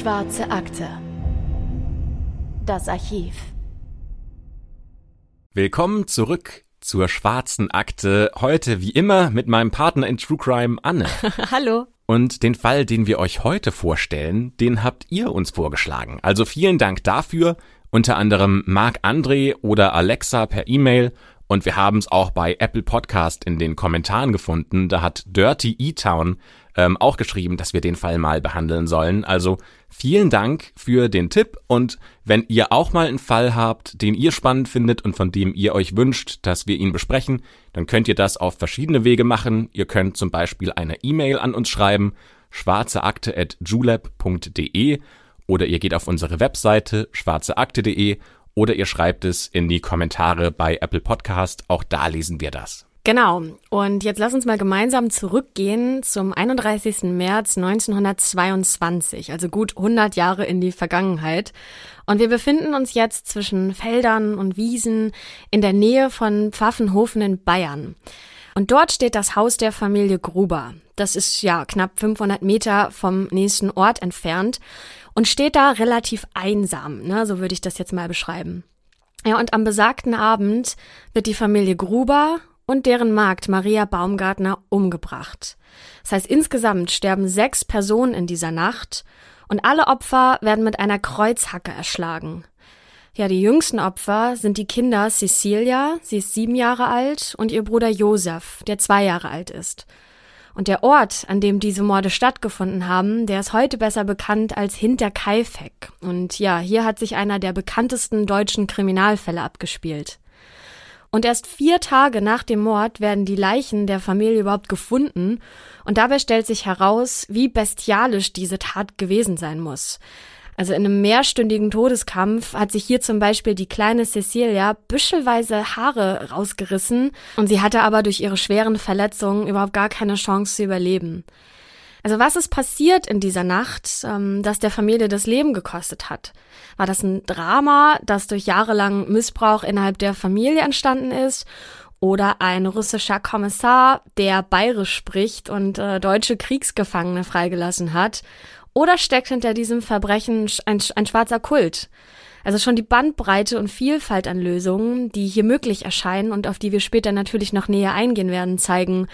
Schwarze Akte. Das Archiv. Willkommen zurück zur schwarzen Akte. Heute wie immer mit meinem Partner in True Crime Anne. Hallo. Und den Fall, den wir euch heute vorstellen, den habt ihr uns vorgeschlagen. Also vielen Dank dafür. Unter anderem Marc André oder Alexa per E-Mail. Und wir haben es auch bei Apple Podcast in den Kommentaren gefunden. Da hat Dirty E-Town ähm, auch geschrieben, dass wir den Fall mal behandeln sollen. Also vielen Dank für den Tipp und wenn ihr auch mal einen Fall habt, den ihr spannend findet und von dem ihr euch wünscht, dass wir ihn besprechen, dann könnt ihr das auf verschiedene Wege machen. Ihr könnt zum Beispiel eine E-Mail an uns schreiben, schwarzeakte.julep.de oder ihr geht auf unsere Webseite schwarzeakte.de oder ihr schreibt es in die Kommentare bei Apple Podcast. Auch da lesen wir das. Genau. Und jetzt lass uns mal gemeinsam zurückgehen zum 31. März 1922, also gut 100 Jahre in die Vergangenheit. Und wir befinden uns jetzt zwischen Feldern und Wiesen in der Nähe von Pfaffenhofen in Bayern. Und dort steht das Haus der Familie Gruber. Das ist ja knapp 500 Meter vom nächsten Ort entfernt und steht da relativ einsam, ne? so würde ich das jetzt mal beschreiben. Ja, und am besagten Abend wird die Familie Gruber und deren Magd Maria Baumgartner umgebracht. Das heißt, insgesamt sterben sechs Personen in dieser Nacht und alle Opfer werden mit einer Kreuzhacke erschlagen. Ja, die jüngsten Opfer sind die Kinder Cecilia, sie ist sieben Jahre alt, und ihr Bruder Josef, der zwei Jahre alt ist. Und der Ort, an dem diese Morde stattgefunden haben, der ist heute besser bekannt als Hinterkaifeck. Und ja, hier hat sich einer der bekanntesten deutschen Kriminalfälle abgespielt. Und erst vier Tage nach dem Mord werden die Leichen der Familie überhaupt gefunden. Und dabei stellt sich heraus, wie bestialisch diese Tat gewesen sein muss. Also in einem mehrstündigen Todeskampf hat sich hier zum Beispiel die kleine Cecilia büschelweise Haare rausgerissen und sie hatte aber durch ihre schweren Verletzungen überhaupt gar keine Chance zu überleben. Also was ist passiert in dieser Nacht, ähm, das der Familie das Leben gekostet hat? War das ein Drama, das durch jahrelang Missbrauch innerhalb der Familie entstanden ist? Oder ein russischer Kommissar, der bayerisch spricht und äh, deutsche Kriegsgefangene freigelassen hat? Oder steckt hinter diesem Verbrechen ein, ein schwarzer Kult? Also schon die Bandbreite und Vielfalt an Lösungen, die hier möglich erscheinen und auf die wir später natürlich noch näher eingehen werden, zeigen,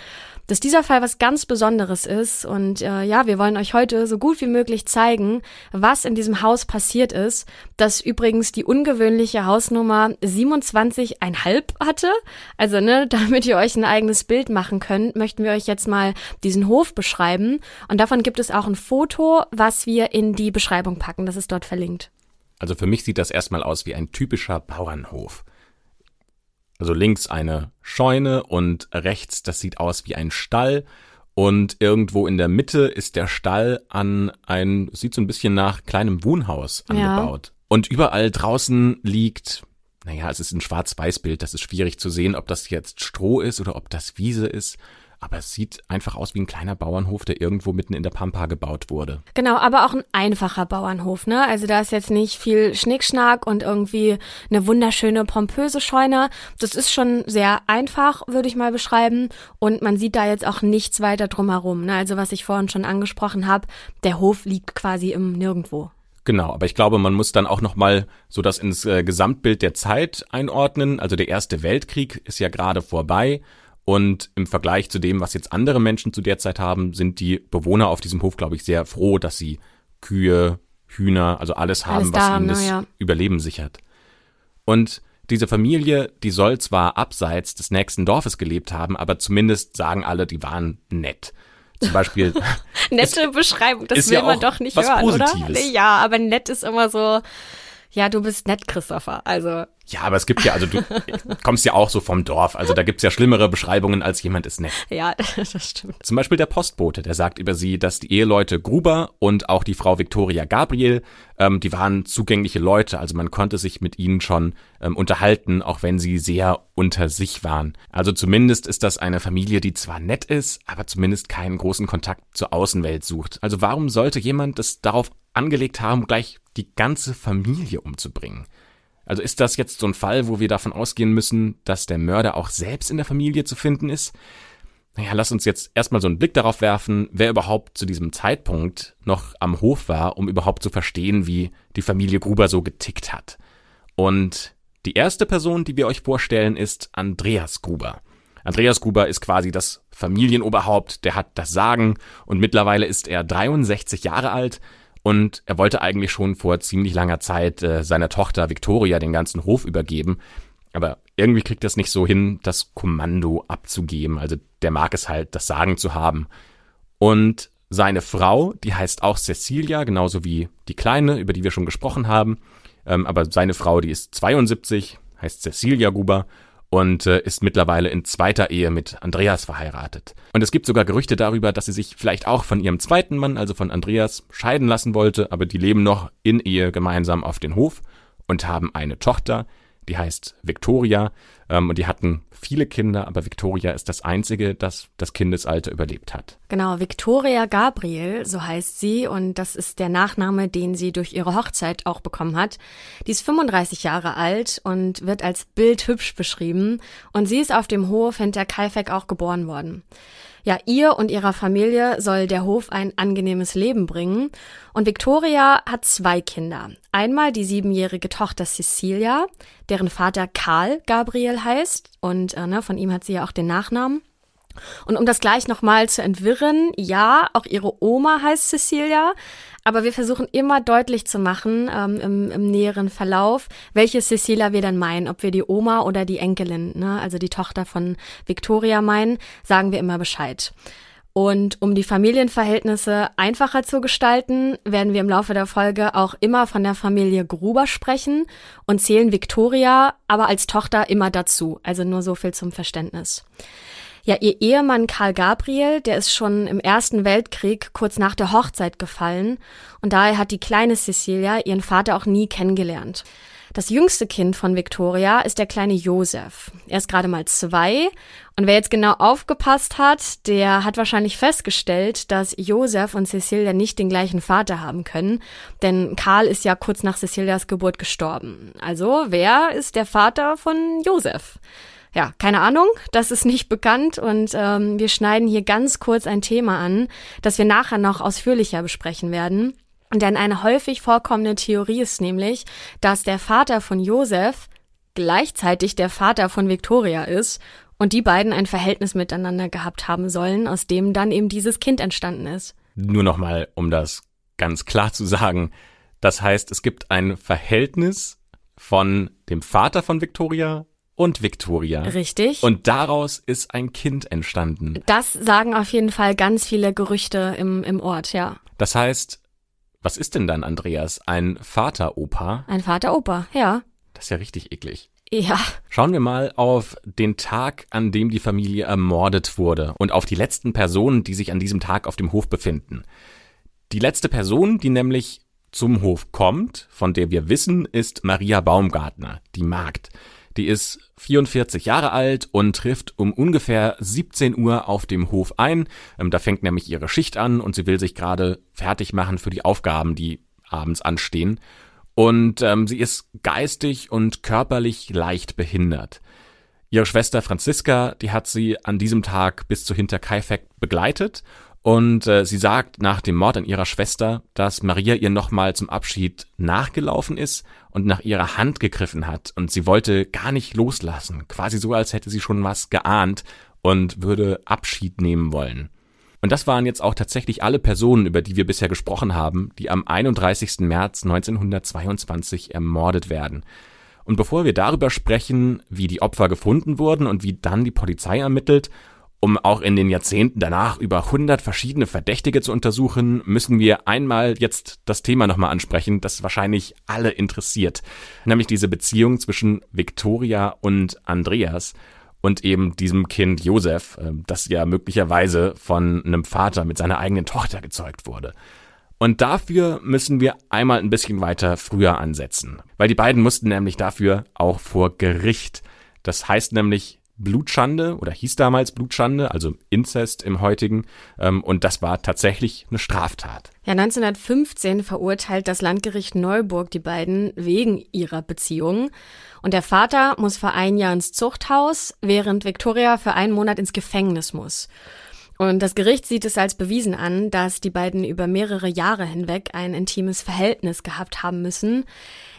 dass dieser Fall was ganz Besonderes ist. Und äh, ja, wir wollen euch heute so gut wie möglich zeigen, was in diesem Haus passiert ist, das übrigens die ungewöhnliche Hausnummer 27,5 hatte. Also, ne, damit ihr euch ein eigenes Bild machen könnt, möchten wir euch jetzt mal diesen Hof beschreiben. Und davon gibt es auch ein Foto, was wir in die Beschreibung packen. Das ist dort verlinkt. Also für mich sieht das erstmal aus wie ein typischer Bauernhof. Also links eine Scheune und rechts, das sieht aus wie ein Stall. Und irgendwo in der Mitte ist der Stall an ein, sieht so ein bisschen nach kleinem Wohnhaus angebaut. Ja. Und überall draußen liegt, naja, es ist ein Schwarz-Weiß-Bild, das ist schwierig zu sehen, ob das jetzt Stroh ist oder ob das Wiese ist aber es sieht einfach aus wie ein kleiner Bauernhof, der irgendwo mitten in der Pampa gebaut wurde. Genau, aber auch ein einfacher Bauernhof, ne? Also da ist jetzt nicht viel Schnickschnack und irgendwie eine wunderschöne pompöse Scheune. Das ist schon sehr einfach, würde ich mal beschreiben. Und man sieht da jetzt auch nichts weiter drumherum. Ne? Also was ich vorhin schon angesprochen habe, der Hof liegt quasi im Nirgendwo. Genau, aber ich glaube, man muss dann auch noch mal so das ins äh, Gesamtbild der Zeit einordnen. Also der Erste Weltkrieg ist ja gerade vorbei und im Vergleich zu dem, was jetzt andere Menschen zu der Zeit haben, sind die Bewohner auf diesem Hof, glaube ich, sehr froh, dass sie Kühe, Hühner, also alles haben, alles was ihnen das ja. Überleben sichert. Und diese Familie, die soll zwar abseits des nächsten Dorfes gelebt haben, aber zumindest sagen alle, die waren nett. Zum Beispiel. Nette Beschreibung, das will ja man doch nicht hören, Positives. oder? Ja, aber nett ist immer so, ja, du bist nett, Christopher. Also ja, aber es gibt ja, also du kommst ja auch so vom Dorf, also da gibt's ja schlimmere Beschreibungen als jemand ist nett. Ja, das stimmt. Zum Beispiel der Postbote, der sagt über sie, dass die Eheleute Gruber und auch die Frau Victoria Gabriel, ähm, die waren zugängliche Leute, also man konnte sich mit ihnen schon ähm, unterhalten, auch wenn sie sehr unter sich waren. Also zumindest ist das eine Familie, die zwar nett ist, aber zumindest keinen großen Kontakt zur Außenwelt sucht. Also warum sollte jemand das darauf angelegt haben, gleich die ganze Familie umzubringen? Also ist das jetzt so ein Fall, wo wir davon ausgehen müssen, dass der Mörder auch selbst in der Familie zu finden ist? naja, lass uns jetzt erstmal so einen Blick darauf werfen, wer überhaupt zu diesem Zeitpunkt noch am Hof war, um überhaupt zu verstehen, wie die Familie Gruber so getickt hat. Und die erste Person, die wir euch vorstellen, ist Andreas Gruber. Andreas Gruber ist quasi das Familienoberhaupt, der hat das Sagen und mittlerweile ist er 63 Jahre alt und er wollte eigentlich schon vor ziemlich langer Zeit äh, seiner Tochter Victoria den ganzen Hof übergeben. Aber irgendwie kriegt er es nicht so hin, das Kommando abzugeben. Also der mag es halt, das Sagen zu haben. Und seine Frau, die heißt auch Cecilia, genauso wie die Kleine, über die wir schon gesprochen haben. Ähm, aber seine Frau, die ist 72, heißt Cecilia Guber und äh, ist mittlerweile in zweiter Ehe mit Andreas verheiratet. Und es gibt sogar Gerüchte darüber, dass sie sich vielleicht auch von ihrem zweiten Mann, also von Andreas, scheiden lassen wollte, aber die leben noch in Ehe gemeinsam auf den Hof und haben eine Tochter, die heißt Victoria ähm, und die hatten viele Kinder, aber Victoria ist das einzige, das das Kindesalter überlebt hat. Genau, Victoria Gabriel, so heißt sie und das ist der Nachname, den sie durch ihre Hochzeit auch bekommen hat. Die ist 35 Jahre alt und wird als bildhübsch beschrieben und sie ist auf dem Hof hinter Kaifek auch geboren worden. Ja, ihr und ihrer Familie soll der Hof ein angenehmes Leben bringen. Und Victoria hat zwei Kinder. Einmal die siebenjährige Tochter Cecilia, deren Vater Karl Gabriel heißt. Und äh, ne, von ihm hat sie ja auch den Nachnamen. Und um das gleich nochmal zu entwirren, ja, auch ihre Oma heißt Cecilia, aber wir versuchen immer deutlich zu machen ähm, im, im näheren Verlauf, welche Cecilia wir dann meinen, ob wir die Oma oder die Enkelin, ne, also die Tochter von Victoria meinen, sagen wir immer Bescheid. Und um die Familienverhältnisse einfacher zu gestalten, werden wir im Laufe der Folge auch immer von der Familie Gruber sprechen und zählen Victoria aber als Tochter immer dazu. Also nur so viel zum Verständnis. Ja, ihr Ehemann Karl Gabriel, der ist schon im Ersten Weltkrieg kurz nach der Hochzeit gefallen und daher hat die kleine Cecilia ihren Vater auch nie kennengelernt. Das jüngste Kind von Victoria ist der kleine Josef. Er ist gerade mal zwei und wer jetzt genau aufgepasst hat, der hat wahrscheinlich festgestellt, dass Josef und Cecilia nicht den gleichen Vater haben können, denn Karl ist ja kurz nach Cecilias Geburt gestorben. Also wer ist der Vater von Josef? ja, keine Ahnung, das ist nicht bekannt und ähm, wir schneiden hier ganz kurz ein Thema an, das wir nachher noch ausführlicher besprechen werden. Denn eine häufig vorkommende Theorie ist nämlich, dass der Vater von Josef gleichzeitig der Vater von Victoria ist und die beiden ein Verhältnis miteinander gehabt haben sollen, aus dem dann eben dieses Kind entstanden ist. Nur nochmal, um das ganz klar zu sagen. Das heißt, es gibt ein Verhältnis von dem Vater von Victoria und Victoria. Richtig. Und daraus ist ein Kind entstanden. Das sagen auf jeden Fall ganz viele Gerüchte im, im Ort, ja. Das heißt, was ist denn dann, Andreas? Ein Vateropa? Ein Vateropa, ja. Das ist ja richtig eklig. Ja. Schauen wir mal auf den Tag, an dem die Familie ermordet wurde und auf die letzten Personen, die sich an diesem Tag auf dem Hof befinden. Die letzte Person, die nämlich zum Hof kommt, von der wir wissen, ist Maria Baumgartner, die Magd. Die ist 44 Jahre alt und trifft um ungefähr 17 Uhr auf dem Hof ein. Ähm, da fängt nämlich ihre Schicht an und sie will sich gerade fertig machen für die Aufgaben, die abends anstehen. Und ähm, sie ist geistig und körperlich leicht behindert. Ihre Schwester Franziska, die hat sie an diesem Tag bis zu Hinterkaifeck begleitet und äh, sie sagt nach dem Mord an ihrer Schwester, dass Maria ihr nochmal zum Abschied nachgelaufen ist und nach ihrer Hand gegriffen hat. Und sie wollte gar nicht loslassen. Quasi so, als hätte sie schon was geahnt und würde Abschied nehmen wollen. Und das waren jetzt auch tatsächlich alle Personen, über die wir bisher gesprochen haben, die am 31. März 1922 ermordet werden. Und bevor wir darüber sprechen, wie die Opfer gefunden wurden und wie dann die Polizei ermittelt um auch in den Jahrzehnten danach über 100 verschiedene Verdächtige zu untersuchen, müssen wir einmal jetzt das Thema nochmal ansprechen, das wahrscheinlich alle interessiert. Nämlich diese Beziehung zwischen Victoria und Andreas und eben diesem Kind Josef, äh, das ja möglicherweise von einem Vater mit seiner eigenen Tochter gezeugt wurde. Und dafür müssen wir einmal ein bisschen weiter früher ansetzen, weil die beiden mussten nämlich dafür auch vor Gericht. Das heißt nämlich, Blutschande oder hieß damals Blutschande, also Inzest im heutigen. Ähm, und das war tatsächlich eine Straftat. Ja, 1915 verurteilt das Landgericht Neuburg die beiden wegen ihrer Beziehung. Und der Vater muss für ein Jahr ins Zuchthaus, während Victoria für einen Monat ins Gefängnis muss. Und das Gericht sieht es als bewiesen an, dass die beiden über mehrere Jahre hinweg ein intimes Verhältnis gehabt haben müssen.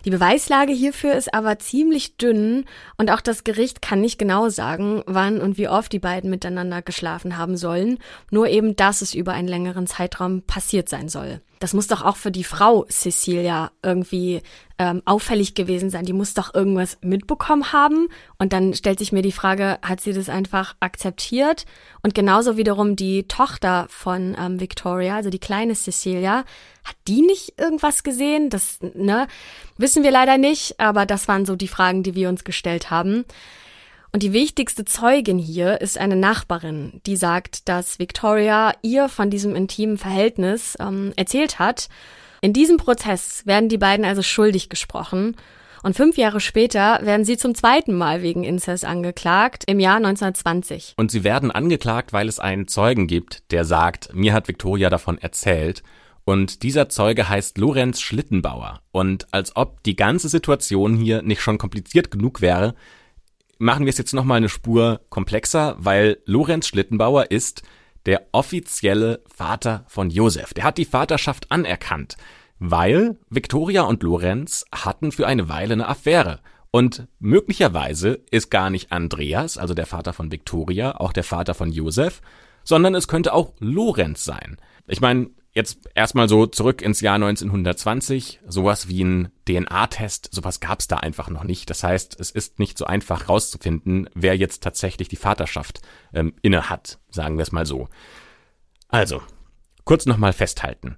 Die Beweislage hierfür ist aber ziemlich dünn und auch das Gericht kann nicht genau sagen, wann und wie oft die beiden miteinander geschlafen haben sollen, nur eben, dass es über einen längeren Zeitraum passiert sein soll. Das muss doch auch für die Frau Cecilia irgendwie ähm, auffällig gewesen sein. Die muss doch irgendwas mitbekommen haben. Und dann stellt sich mir die Frage, hat sie das einfach akzeptiert? Und genauso wiederum die Tochter von ähm, Victoria, also die kleine Cecilia, hat die nicht irgendwas gesehen? Das, ne, wissen wir leider nicht, aber das waren so die Fragen, die wir uns gestellt haben. Und die wichtigste Zeugin hier ist eine Nachbarin, die sagt, dass Victoria ihr von diesem intimen Verhältnis ähm, erzählt hat. In diesem Prozess werden die beiden also schuldig gesprochen. Und fünf Jahre später werden sie zum zweiten Mal wegen Inzest angeklagt, im Jahr 1920. Und sie werden angeklagt, weil es einen Zeugen gibt, der sagt, mir hat Victoria davon erzählt. Und dieser Zeuge heißt Lorenz Schlittenbauer. Und als ob die ganze Situation hier nicht schon kompliziert genug wäre, machen wir es jetzt nochmal eine Spur komplexer, weil Lorenz Schlittenbauer ist der offizielle Vater von Josef. Der hat die Vaterschaft anerkannt, weil Viktoria und Lorenz hatten für eine Weile eine Affäre. Und möglicherweise ist gar nicht Andreas, also der Vater von Viktoria, auch der Vater von Josef, sondern es könnte auch Lorenz sein. Ich meine, Jetzt erstmal so zurück ins Jahr 1920. Sowas wie ein DNA-Test, sowas gab es da einfach noch nicht. Das heißt, es ist nicht so einfach rauszufinden, wer jetzt tatsächlich die Vaterschaft ähm, inne hat, sagen wir es mal so. Also, kurz nochmal festhalten.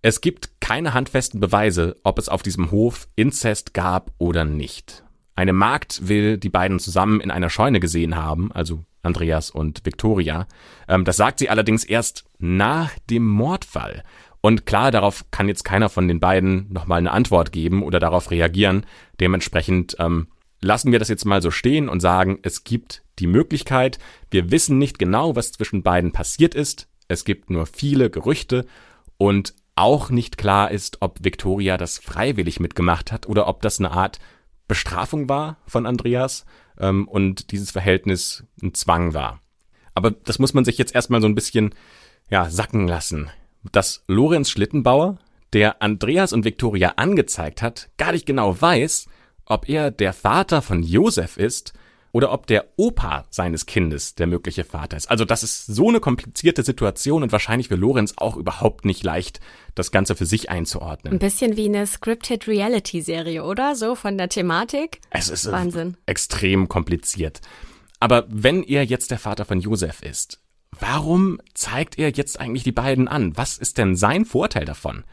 Es gibt keine handfesten Beweise, ob es auf diesem Hof Inzest gab oder nicht. Eine Magd will die beiden zusammen in einer Scheune gesehen haben, also Andreas und Victoria. Ähm, das sagt sie allerdings erst nach dem Mordfall. Und klar, darauf kann jetzt keiner von den beiden nochmal eine Antwort geben oder darauf reagieren. Dementsprechend ähm, lassen wir das jetzt mal so stehen und sagen, es gibt die Möglichkeit, wir wissen nicht genau, was zwischen beiden passiert ist. Es gibt nur viele Gerüchte und auch nicht klar ist, ob Victoria das freiwillig mitgemacht hat oder ob das eine Art Bestrafung war von Andreas ähm, und dieses Verhältnis ein Zwang war. Aber das muss man sich jetzt erstmal so ein bisschen ja, sacken lassen. Dass Lorenz Schlittenbauer, der Andreas und Viktoria angezeigt hat, gar nicht genau weiß, ob er der Vater von Josef ist oder ob der Opa seines Kindes der mögliche Vater ist. Also das ist so eine komplizierte Situation und wahrscheinlich für Lorenz auch überhaupt nicht leicht, das Ganze für sich einzuordnen. Ein bisschen wie eine Scripted Reality Serie, oder? So von der Thematik. Es ist Wahnsinn. extrem kompliziert. Aber wenn er jetzt der Vater von Josef ist, warum zeigt er jetzt eigentlich die beiden an? Was ist denn sein Vorteil davon?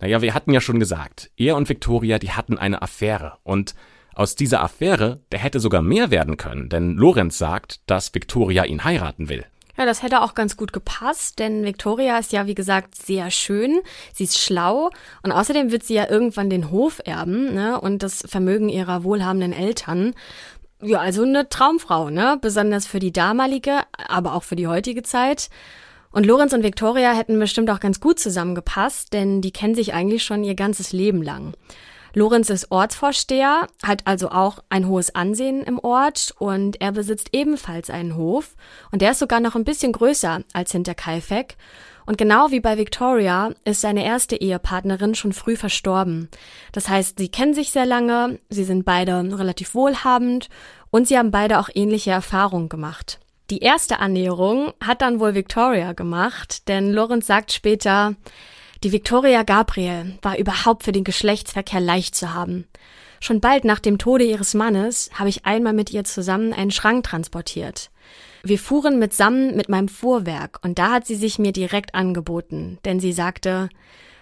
Naja, wir hatten ja schon gesagt, er und Victoria, die hatten eine Affäre und aus dieser Affäre, der hätte sogar mehr werden können, denn Lorenz sagt, dass Victoria ihn heiraten will. Ja, das hätte auch ganz gut gepasst, denn Victoria ist ja, wie gesagt, sehr schön. Sie ist schlau und außerdem wird sie ja irgendwann den Hof erben ne, und das Vermögen ihrer wohlhabenden Eltern. Ja, also eine Traumfrau, ne? Besonders für die damalige, aber auch für die heutige Zeit. Und Lorenz und Victoria hätten bestimmt auch ganz gut zusammengepasst, denn die kennen sich eigentlich schon ihr ganzes Leben lang. Lorenz ist Ortsvorsteher, hat also auch ein hohes Ansehen im Ort und er besitzt ebenfalls einen Hof und der ist sogar noch ein bisschen größer als Hinterkaifeck. Und genau wie bei Victoria ist seine erste Ehepartnerin schon früh verstorben. Das heißt, sie kennen sich sehr lange, sie sind beide relativ wohlhabend und sie haben beide auch ähnliche Erfahrungen gemacht. Die erste Annäherung hat dann wohl Victoria gemacht, denn Lorenz sagt später, die Victoria Gabriel war überhaupt für den Geschlechtsverkehr leicht zu haben. Schon bald nach dem Tode ihres Mannes habe ich einmal mit ihr zusammen einen Schrank transportiert. Wir fuhren mitsammen mit meinem Fuhrwerk und da hat sie sich mir direkt angeboten, denn sie sagte,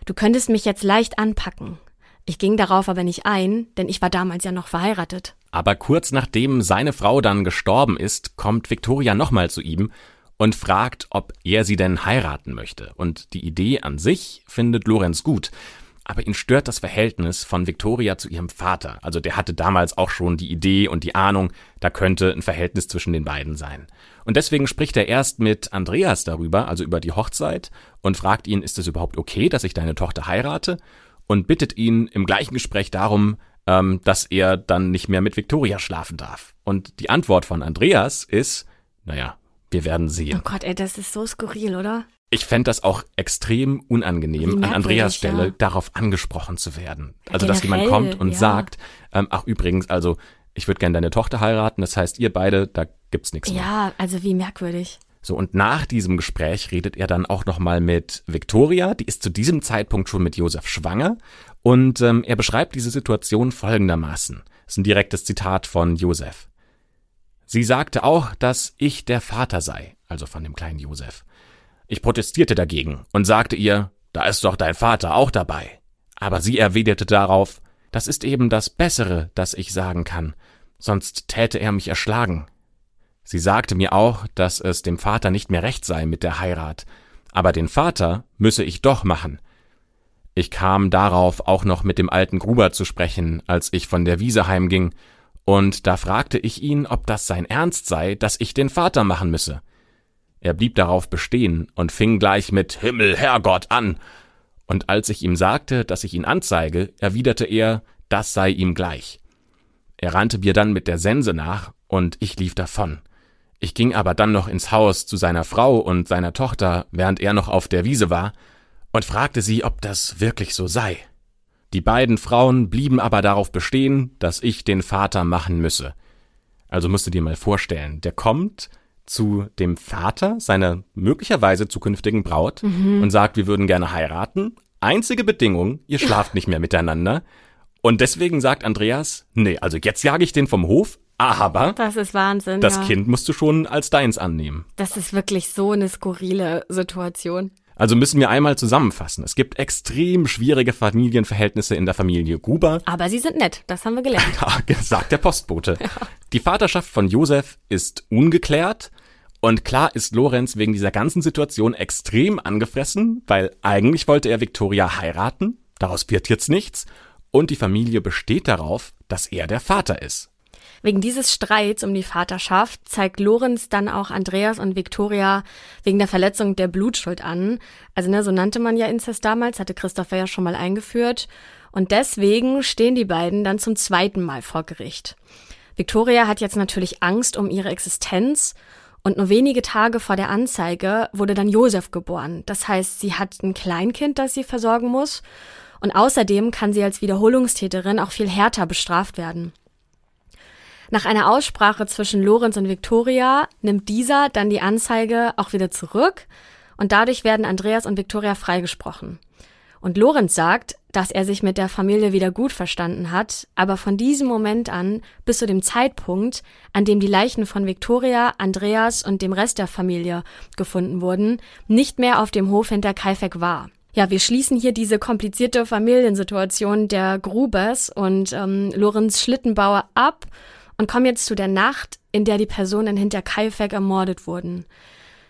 du könntest mich jetzt leicht anpacken. Ich ging darauf aber nicht ein, denn ich war damals ja noch verheiratet. Aber kurz nachdem seine Frau dann gestorben ist, kommt Victoria nochmal zu ihm und fragt, ob er sie denn heiraten möchte. Und die Idee an sich findet Lorenz gut. Aber ihn stört das Verhältnis von Victoria zu ihrem Vater. Also der hatte damals auch schon die Idee und die Ahnung, da könnte ein Verhältnis zwischen den beiden sein. Und deswegen spricht er erst mit Andreas darüber, also über die Hochzeit, und fragt ihn, ist es überhaupt okay, dass ich deine Tochter heirate? Und bittet ihn im gleichen Gespräch darum, ähm, dass er dann nicht mehr mit Victoria schlafen darf. Und die Antwort von Andreas ist, naja, wir werden sehen. Oh Gott, ey, das ist so skurril, oder? Ich fände das auch extrem unangenehm, an Andreas Stelle ja. darauf angesprochen zu werden. Also, Generell, dass jemand kommt und ja. sagt, ähm, ach übrigens, also ich würde gerne deine Tochter heiraten, das heißt, ihr beide, da gibt's nichts mehr. Ja, also wie merkwürdig. So, und nach diesem Gespräch redet er dann auch nochmal mit Victoria, die ist zu diesem Zeitpunkt schon mit Josef schwanger, und ähm, er beschreibt diese Situation folgendermaßen. Das ist ein direktes Zitat von Josef. Sie sagte auch, dass ich der Vater sei, also von dem kleinen Josef. Ich protestierte dagegen und sagte ihr, da ist doch dein Vater auch dabei. Aber sie erwiderte darauf, das ist eben das Bessere, das ich sagen kann, sonst täte er mich erschlagen. Sie sagte mir auch, dass es dem Vater nicht mehr recht sei mit der Heirat, aber den Vater müsse ich doch machen. Ich kam darauf auch noch mit dem alten Gruber zu sprechen, als ich von der Wiese heimging, und da fragte ich ihn, ob das sein Ernst sei, dass ich den Vater machen müsse. Er blieb darauf bestehen und fing gleich mit Himmel, Herrgott an. Und als ich ihm sagte, dass ich ihn anzeige, erwiderte er, das sei ihm gleich. Er rannte mir dann mit der Sense nach, und ich lief davon. Ich ging aber dann noch ins Haus zu seiner Frau und seiner Tochter, während er noch auf der Wiese war, und fragte sie, ob das wirklich so sei. Die beiden Frauen blieben aber darauf bestehen, dass ich den Vater machen müsse. Also musst du dir mal vorstellen, der kommt, zu dem Vater seiner möglicherweise zukünftigen Braut mhm. und sagt, wir würden gerne heiraten. Einzige Bedingung, ihr schlaft nicht mehr miteinander. Und deswegen sagt Andreas, nee, also jetzt jage ich den vom Hof, aber das ist Wahnsinn. Das ja. Kind musst du schon als deins annehmen. Das ist wirklich so eine skurrile Situation. Also müssen wir einmal zusammenfassen. Es gibt extrem schwierige Familienverhältnisse in der Familie Gruber. Aber sie sind nett, das haben wir gelernt. sagt der Postbote. Ja. Die Vaterschaft von Josef ist ungeklärt. Und klar ist Lorenz wegen dieser ganzen Situation extrem angefressen, weil eigentlich wollte er Victoria heiraten, daraus wird jetzt nichts, und die Familie besteht darauf, dass er der Vater ist. Wegen dieses Streits um die Vaterschaft zeigt Lorenz dann auch Andreas und Victoria wegen der Verletzung der Blutschuld an. Also ne, so nannte man ja Inzest damals, hatte Christopher ja schon mal eingeführt. Und deswegen stehen die beiden dann zum zweiten Mal vor Gericht. Victoria hat jetzt natürlich Angst um ihre Existenz und nur wenige Tage vor der Anzeige wurde dann Josef geboren. Das heißt, sie hat ein Kleinkind, das sie versorgen muss. Und außerdem kann sie als Wiederholungstäterin auch viel härter bestraft werden. Nach einer Aussprache zwischen Lorenz und Victoria nimmt dieser dann die Anzeige auch wieder zurück und dadurch werden Andreas und Victoria freigesprochen. Und Lorenz sagt, dass er sich mit der Familie wieder gut verstanden hat, aber von diesem Moment an bis zu dem Zeitpunkt, an dem die Leichen von Victoria, Andreas und dem Rest der Familie gefunden wurden, nicht mehr auf dem Hof hinter Kaifek war. Ja, wir schließen hier diese komplizierte Familiensituation der Grubers und ähm, Lorenz Schlittenbauer ab und kommen jetzt zu der Nacht, in der die Personen hinter Kaifek ermordet wurden.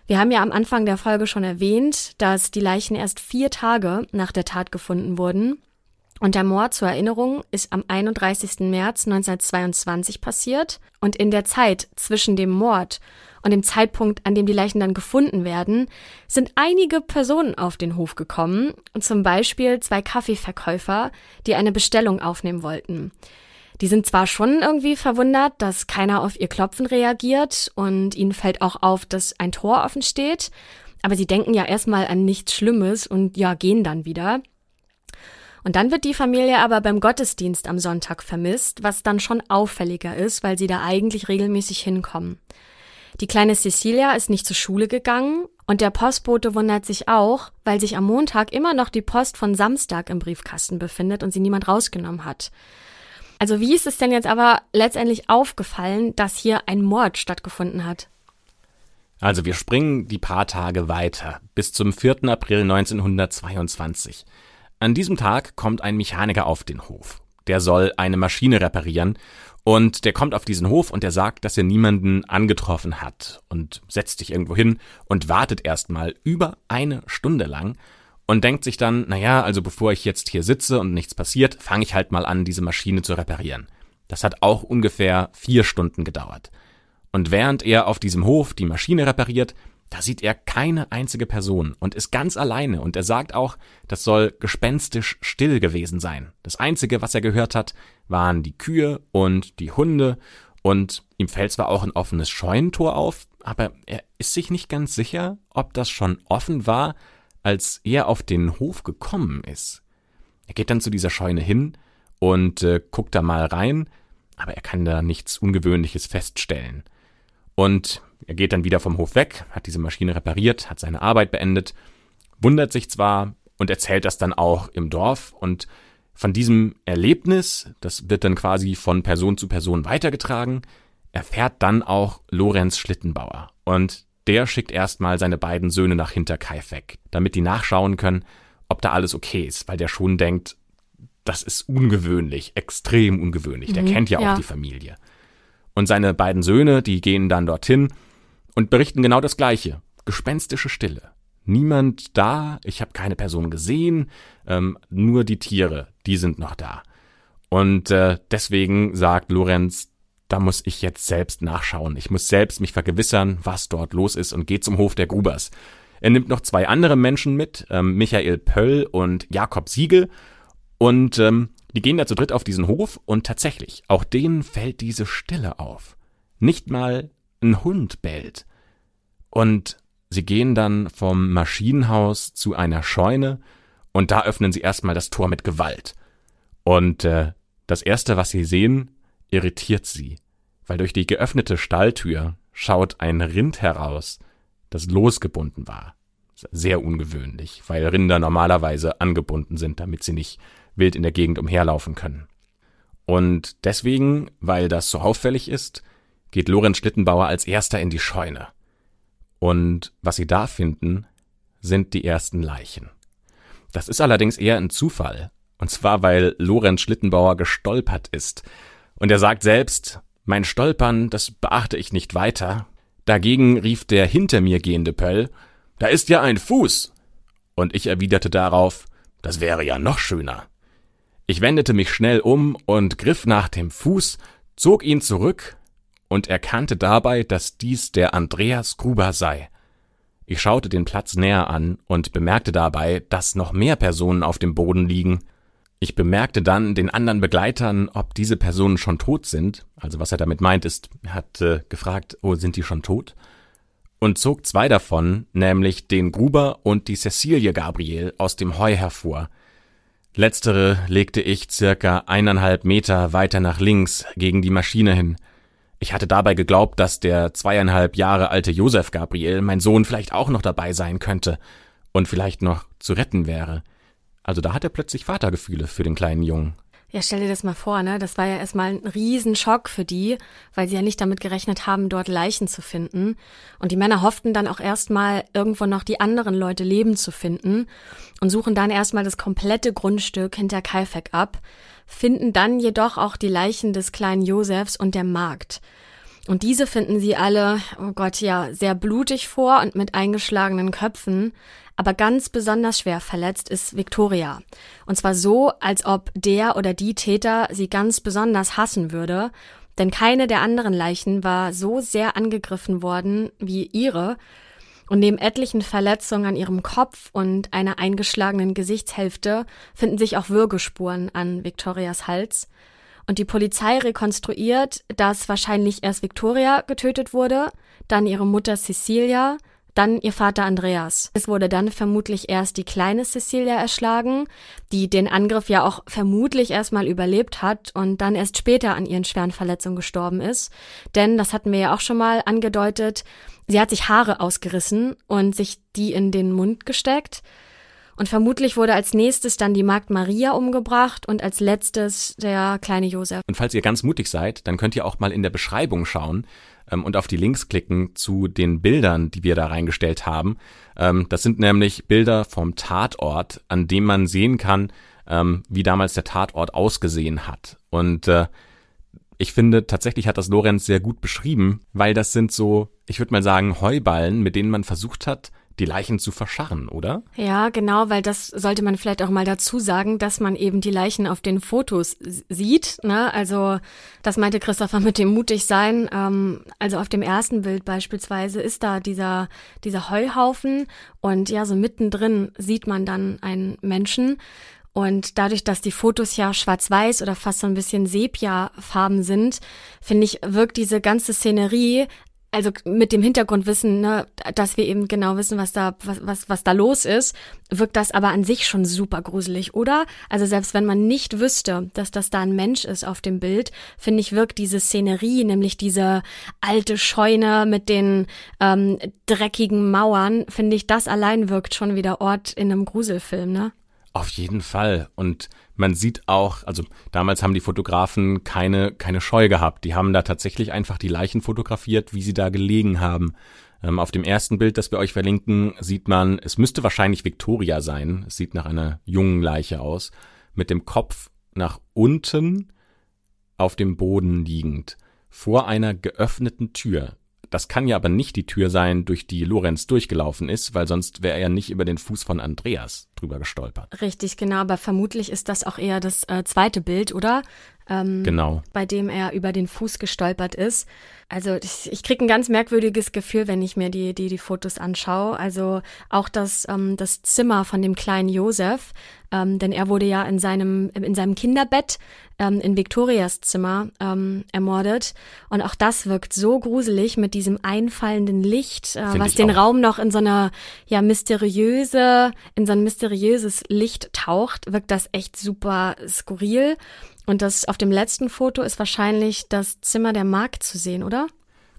Wir haben ja am Anfang der Folge schon erwähnt, dass die Leichen erst vier Tage nach der Tat gefunden wurden. Und der Mord zur Erinnerung ist am 31. März 1922 passiert. Und in der Zeit zwischen dem Mord und dem Zeitpunkt, an dem die Leichen dann gefunden werden, sind einige Personen auf den Hof gekommen. Zum Beispiel zwei Kaffeeverkäufer, die eine Bestellung aufnehmen wollten. Die sind zwar schon irgendwie verwundert, dass keiner auf ihr Klopfen reagiert und ihnen fällt auch auf, dass ein Tor offen steht, aber sie denken ja erstmal an nichts Schlimmes und ja, gehen dann wieder. Und dann wird die Familie aber beim Gottesdienst am Sonntag vermisst, was dann schon auffälliger ist, weil sie da eigentlich regelmäßig hinkommen. Die kleine Cecilia ist nicht zur Schule gegangen und der Postbote wundert sich auch, weil sich am Montag immer noch die Post von Samstag im Briefkasten befindet und sie niemand rausgenommen hat. Also wie ist es denn jetzt aber letztendlich aufgefallen, dass hier ein Mord stattgefunden hat? Also wir springen die paar Tage weiter bis zum 4. April 1922. An diesem Tag kommt ein Mechaniker auf den Hof. Der soll eine Maschine reparieren und der kommt auf diesen Hof und der sagt, dass er niemanden angetroffen hat und setzt sich irgendwo hin und wartet erstmal über eine Stunde lang und denkt sich dann, naja, also bevor ich jetzt hier sitze und nichts passiert, fange ich halt mal an, diese Maschine zu reparieren. Das hat auch ungefähr vier Stunden gedauert. Und während er auf diesem Hof die Maschine repariert, da sieht er keine einzige Person und ist ganz alleine und er sagt auch, das soll gespenstisch still gewesen sein. Das einzige, was er gehört hat, waren die Kühe und die Hunde und ihm fällt zwar auch ein offenes Scheunentor auf, aber er ist sich nicht ganz sicher, ob das schon offen war, als er auf den Hof gekommen ist. Er geht dann zu dieser Scheune hin und äh, guckt da mal rein, aber er kann da nichts Ungewöhnliches feststellen. Und er geht dann wieder vom Hof weg, hat diese Maschine repariert, hat seine Arbeit beendet, wundert sich zwar und erzählt das dann auch im Dorf und von diesem Erlebnis, das wird dann quasi von Person zu Person weitergetragen, erfährt dann auch Lorenz Schlittenbauer. Und der schickt erstmal seine beiden Söhne nach Hinterkaifeck, damit die nachschauen können, ob da alles okay ist, weil der schon denkt, das ist ungewöhnlich, extrem ungewöhnlich. Der mhm, kennt ja auch ja. die Familie. Und seine beiden Söhne, die gehen dann dorthin und berichten genau das Gleiche. Gespenstische Stille. Niemand da, ich habe keine Person gesehen, ähm, nur die Tiere, die sind noch da. Und äh, deswegen sagt Lorenz, da muss ich jetzt selbst nachschauen. Ich muss selbst mich vergewissern, was dort los ist und geht zum Hof der Grubers. Er nimmt noch zwei andere Menschen mit, ähm, Michael Pöll und Jakob Siegel. Und ähm, die gehen da zu dritt auf diesen Hof und tatsächlich, auch denen fällt diese Stille auf. Nicht mal ein Hund bellt. Und sie gehen dann vom Maschinenhaus zu einer Scheune und da öffnen sie erstmal das Tor mit Gewalt. Und äh, das Erste, was sie sehen, irritiert sie, weil durch die geöffnete Stalltür schaut ein Rind heraus, das losgebunden war. Sehr ungewöhnlich, weil Rinder normalerweise angebunden sind, damit sie nicht wild in der Gegend umherlaufen können. Und deswegen, weil das so auffällig ist, geht Lorenz Schlittenbauer als erster in die Scheune. Und was sie da finden, sind die ersten Leichen. Das ist allerdings eher ein Zufall. Und zwar, weil Lorenz Schlittenbauer gestolpert ist. Und er sagt selbst, mein Stolpern, das beachte ich nicht weiter. Dagegen rief der hinter mir gehende Pöll, da ist ja ein Fuß. Und ich erwiderte darauf, das wäre ja noch schöner. Ich wendete mich schnell um und griff nach dem Fuß, zog ihn zurück und erkannte dabei, dass dies der Andreas Gruber sei. Ich schaute den Platz näher an und bemerkte dabei, dass noch mehr Personen auf dem Boden liegen. Ich bemerkte dann den anderen Begleitern, ob diese Personen schon tot sind. Also was er damit meint ist, er hat äh, gefragt, oh, sind die schon tot? Und zog zwei davon, nämlich den Gruber und die Cecilie Gabriel, aus dem Heu hervor. Letztere legte ich circa eineinhalb Meter weiter nach links gegen die Maschine hin. Ich hatte dabei geglaubt, dass der zweieinhalb Jahre alte Josef Gabriel, mein Sohn, vielleicht auch noch dabei sein könnte und vielleicht noch zu retten wäre. Also da hat er plötzlich Vatergefühle für den kleinen Jungen. Ja, stell dir das mal vor, ne? Das war ja erstmal ein Riesenschock für die, weil sie ja nicht damit gerechnet haben, dort Leichen zu finden. Und die Männer hofften dann auch erstmal, irgendwo noch die anderen Leute leben zu finden und suchen dann erstmal das komplette Grundstück hinter Kaifek ab, finden dann jedoch auch die Leichen des kleinen Josefs und der Magd. Und diese finden sie alle, oh Gott, ja, sehr blutig vor und mit eingeschlagenen Köpfen. Aber ganz besonders schwer verletzt ist Victoria. Und zwar so, als ob der oder die Täter sie ganz besonders hassen würde. Denn keine der anderen Leichen war so sehr angegriffen worden wie ihre. Und neben etlichen Verletzungen an ihrem Kopf und einer eingeschlagenen Gesichtshälfte finden sich auch Würgespuren an Victorias Hals. Und die Polizei rekonstruiert, dass wahrscheinlich erst Victoria getötet wurde, dann ihre Mutter Cecilia, dann ihr Vater Andreas. Es wurde dann vermutlich erst die kleine Cecilia erschlagen, die den Angriff ja auch vermutlich erstmal überlebt hat und dann erst später an ihren schweren Verletzungen gestorben ist. Denn, das hatten wir ja auch schon mal angedeutet, sie hat sich Haare ausgerissen und sich die in den Mund gesteckt. Und vermutlich wurde als nächstes dann die Magd Maria umgebracht und als letztes der kleine Josef. Und falls ihr ganz mutig seid, dann könnt ihr auch mal in der Beschreibung schauen ähm, und auf die Links klicken zu den Bildern, die wir da reingestellt haben. Ähm, das sind nämlich Bilder vom Tatort, an dem man sehen kann, ähm, wie damals der Tatort ausgesehen hat. Und äh, ich finde, tatsächlich hat das Lorenz sehr gut beschrieben, weil das sind so, ich würde mal sagen, Heuballen, mit denen man versucht hat, die Leichen zu verscharren, oder? Ja, genau, weil das sollte man vielleicht auch mal dazu sagen, dass man eben die Leichen auf den Fotos sieht. Ne? Also das meinte Christopher mit dem mutig sein. Ähm, also auf dem ersten Bild beispielsweise ist da dieser, dieser Heuhaufen und ja, so mittendrin sieht man dann einen Menschen. Und dadurch, dass die Fotos ja schwarz-weiß oder fast so ein bisschen Sepia-Farben sind, finde ich, wirkt diese ganze Szenerie also mit dem Hintergrundwissen, ne, dass wir eben genau wissen, was da, was, was, was da los ist, wirkt das aber an sich schon super gruselig, oder? Also selbst wenn man nicht wüsste, dass das da ein Mensch ist auf dem Bild, finde ich, wirkt diese Szenerie, nämlich diese alte Scheune mit den ähm, dreckigen Mauern, finde ich, das allein wirkt schon wieder Ort in einem Gruselfilm, ne? Auf jeden Fall. Und man sieht auch, also damals haben die Fotografen keine, keine Scheu gehabt. Die haben da tatsächlich einfach die Leichen fotografiert, wie sie da gelegen haben. Ähm, auf dem ersten Bild, das wir euch verlinken, sieht man, es müsste wahrscheinlich Victoria sein. Es sieht nach einer jungen Leiche aus. Mit dem Kopf nach unten auf dem Boden liegend. Vor einer geöffneten Tür. Das kann ja aber nicht die Tür sein, durch die Lorenz durchgelaufen ist, weil sonst wäre er ja nicht über den Fuß von Andreas drüber gestolpert. Richtig, genau, aber vermutlich ist das auch eher das äh, zweite Bild, oder? Ähm, genau. Bei dem er über den Fuß gestolpert ist. Also ich, ich kriege ein ganz merkwürdiges Gefühl, wenn ich mir die, die, die Fotos anschaue. Also auch das, ähm, das Zimmer von dem kleinen Josef, ähm, denn er wurde ja in seinem, in seinem Kinderbett ähm, in Victorias Zimmer ähm, ermordet. Und auch das wirkt so gruselig mit diesem einfallenden Licht, äh, was den auch. Raum noch in so eine ja mysteriöse, in so ein mysteriöses Licht taucht, wirkt das echt super skurril. Und das auf dem letzten Foto ist wahrscheinlich das Zimmer der Magd zu sehen, oder?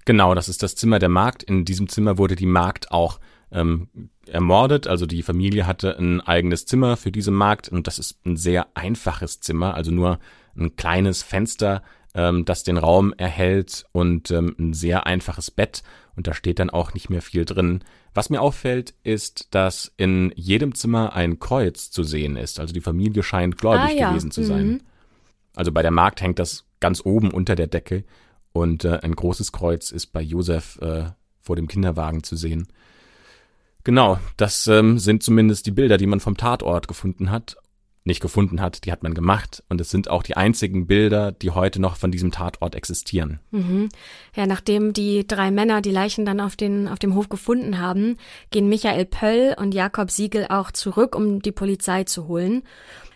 Genau, das ist das Zimmer der Magd. In diesem Zimmer wurde die Magd auch ähm, ermordet. Also die Familie hatte ein eigenes Zimmer für diese Magd und das ist ein sehr einfaches Zimmer, also nur ein kleines Fenster, ähm, das den Raum erhält und ähm, ein sehr einfaches Bett und da steht dann auch nicht mehr viel drin. Was mir auffällt, ist, dass in jedem Zimmer ein Kreuz zu sehen ist. Also die Familie scheint gläubig ah, ja. gewesen zu sein. Mhm. Also bei der Magd hängt das ganz oben unter der Decke und äh, ein großes Kreuz ist bei Josef äh, vor dem Kinderwagen zu sehen. Genau, das ähm, sind zumindest die Bilder, die man vom Tatort gefunden hat. Nicht gefunden hat, die hat man gemacht. Und es sind auch die einzigen Bilder, die heute noch von diesem Tatort existieren. Mhm. Ja, nachdem die drei Männer die Leichen dann auf, den, auf dem Hof gefunden haben, gehen Michael Pöll und Jakob Siegel auch zurück, um die Polizei zu holen.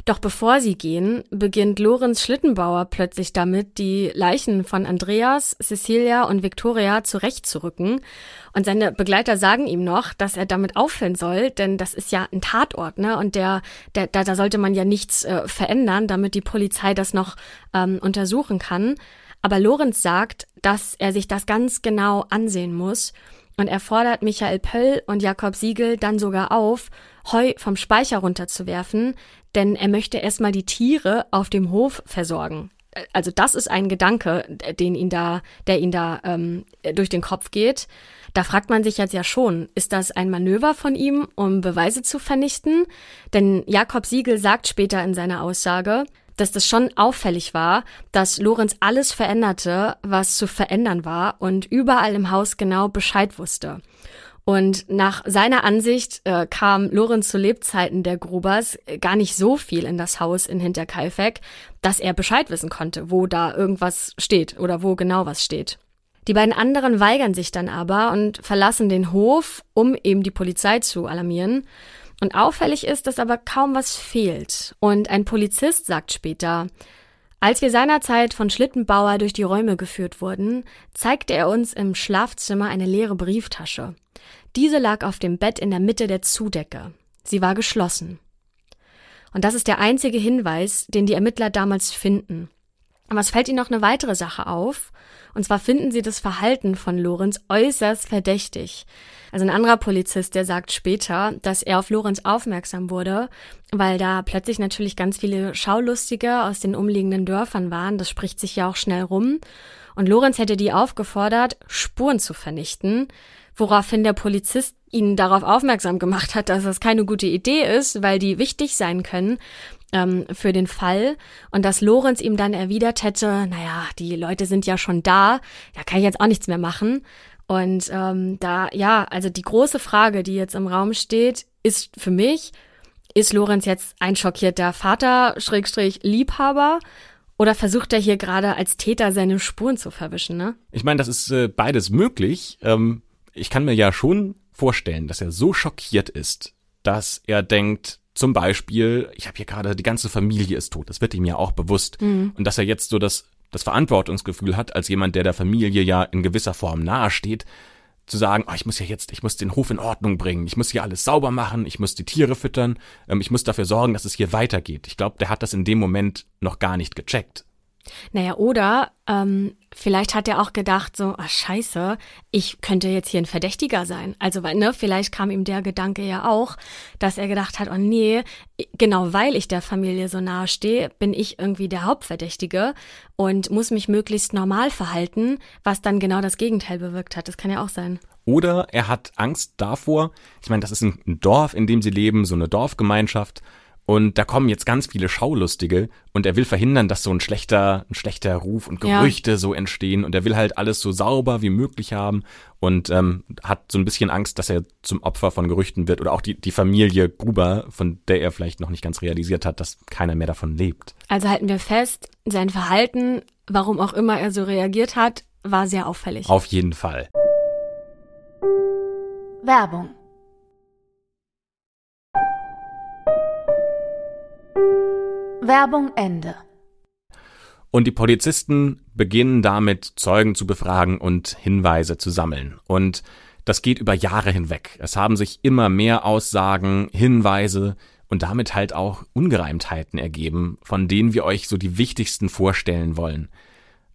Doch bevor sie gehen, beginnt Lorenz Schlittenbauer plötzlich damit, die Leichen von Andreas, Cecilia und Victoria zurechtzurücken. Und seine Begleiter sagen ihm noch, dass er damit aufhören soll, denn das ist ja ein Tatort, ne? Und der, der da, da sollte man ja nichts äh, verändern, damit die Polizei das noch ähm, untersuchen kann. Aber Lorenz sagt, dass er sich das ganz genau ansehen muss. Und er fordert Michael Pöll und Jakob Siegel dann sogar auf, Heu vom Speicher runterzuwerfen, denn er möchte erstmal die Tiere auf dem Hof versorgen. Also das ist ein Gedanke, den ihn da, der ihn da ähm, durch den Kopf geht. Da fragt man sich jetzt ja schon, ist das ein Manöver von ihm, um Beweise zu vernichten? Denn Jakob Siegel sagt später in seiner Aussage, dass das schon auffällig war, dass Lorenz alles veränderte, was zu verändern war und überall im Haus genau Bescheid wusste. Und nach seiner Ansicht äh, kam Lorenz zu Lebzeiten der Grubers gar nicht so viel in das Haus in Hinterkaifeck, dass er Bescheid wissen konnte, wo da irgendwas steht oder wo genau was steht. Die beiden anderen weigern sich dann aber und verlassen den Hof, um eben die Polizei zu alarmieren. Und auffällig ist, dass aber kaum was fehlt. Und ein Polizist sagt später, als wir seinerzeit von Schlittenbauer durch die Räume geführt wurden, zeigte er uns im Schlafzimmer eine leere Brieftasche. Diese lag auf dem Bett in der Mitte der Zudecke. Sie war geschlossen. Und das ist der einzige Hinweis, den die Ermittler damals finden. Aber es fällt ihnen noch eine weitere Sache auf. Und zwar finden sie das Verhalten von Lorenz äußerst verdächtig. Also ein anderer Polizist, der sagt später, dass er auf Lorenz aufmerksam wurde, weil da plötzlich natürlich ganz viele Schaulustige aus den umliegenden Dörfern waren. Das spricht sich ja auch schnell rum. Und Lorenz hätte die aufgefordert, Spuren zu vernichten woraufhin der Polizist ihn darauf aufmerksam gemacht hat, dass das keine gute Idee ist, weil die wichtig sein können ähm, für den Fall und dass Lorenz ihm dann erwidert hätte, naja, die Leute sind ja schon da, da kann ich jetzt auch nichts mehr machen. Und ähm, da, ja, also die große Frage, die jetzt im Raum steht, ist für mich, ist Lorenz jetzt ein schockierter Vater, Schrägstrich Liebhaber? Oder versucht er hier gerade als Täter seine Spuren zu verwischen, ne? Ich meine, das ist äh, beides möglich. Ähm, ich kann mir ja schon vorstellen, dass er so schockiert ist, dass er denkt, zum Beispiel, ich habe hier gerade, die ganze Familie ist tot, das wird ihm ja auch bewusst. Mhm. Und dass er jetzt so das, das Verantwortungsgefühl hat, als jemand, der der Familie ja in gewisser Form nahesteht, zu sagen, oh, ich muss ja jetzt, ich muss den Hof in Ordnung bringen, ich muss hier alles sauber machen, ich muss die Tiere füttern, ähm, ich muss dafür sorgen, dass es hier weitergeht. Ich glaube, der hat das in dem Moment noch gar nicht gecheckt. Naja, oder ähm, vielleicht hat er auch gedacht, so, ah scheiße, ich könnte jetzt hier ein Verdächtiger sein. Also, ne, vielleicht kam ihm der Gedanke ja auch, dass er gedacht hat, oh nee, genau weil ich der Familie so nahe stehe, bin ich irgendwie der Hauptverdächtige und muss mich möglichst normal verhalten, was dann genau das Gegenteil bewirkt hat. Das kann ja auch sein. Oder er hat Angst davor, ich meine, das ist ein Dorf, in dem sie leben, so eine Dorfgemeinschaft, und da kommen jetzt ganz viele Schaulustige und er will verhindern, dass so ein schlechter, ein schlechter Ruf und Gerüchte ja. so entstehen und er will halt alles so sauber wie möglich haben und ähm, hat so ein bisschen Angst, dass er zum Opfer von Gerüchten wird oder auch die, die Familie Gruber, von der er vielleicht noch nicht ganz realisiert hat, dass keiner mehr davon lebt. Also halten wir fest, sein Verhalten, warum auch immer er so reagiert hat, war sehr auffällig. Auf jeden Fall. Werbung Werbung Ende. Und die Polizisten beginnen damit, Zeugen zu befragen und Hinweise zu sammeln. Und das geht über Jahre hinweg. Es haben sich immer mehr Aussagen, Hinweise und damit halt auch Ungereimtheiten ergeben, von denen wir euch so die wichtigsten vorstellen wollen.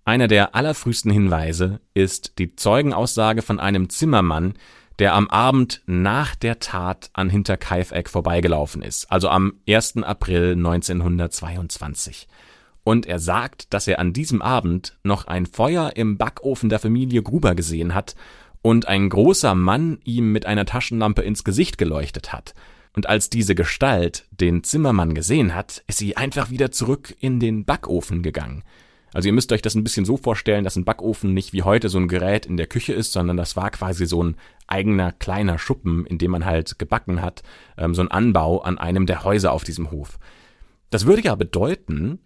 Einer der allerfrühesten Hinweise ist die Zeugenaussage von einem Zimmermann, der am Abend nach der Tat an Hinterkaifeck vorbeigelaufen ist, also am 1. April 1922. Und er sagt, dass er an diesem Abend noch ein Feuer im Backofen der Familie Gruber gesehen hat und ein großer Mann ihm mit einer Taschenlampe ins Gesicht geleuchtet hat. Und als diese Gestalt den Zimmermann gesehen hat, ist sie einfach wieder zurück in den Backofen gegangen. Also ihr müsst euch das ein bisschen so vorstellen, dass ein Backofen nicht wie heute so ein Gerät in der Küche ist, sondern das war quasi so ein eigener kleiner Schuppen, in dem man halt gebacken hat, ähm, so ein Anbau an einem der Häuser auf diesem Hof. Das würde ja bedeuten,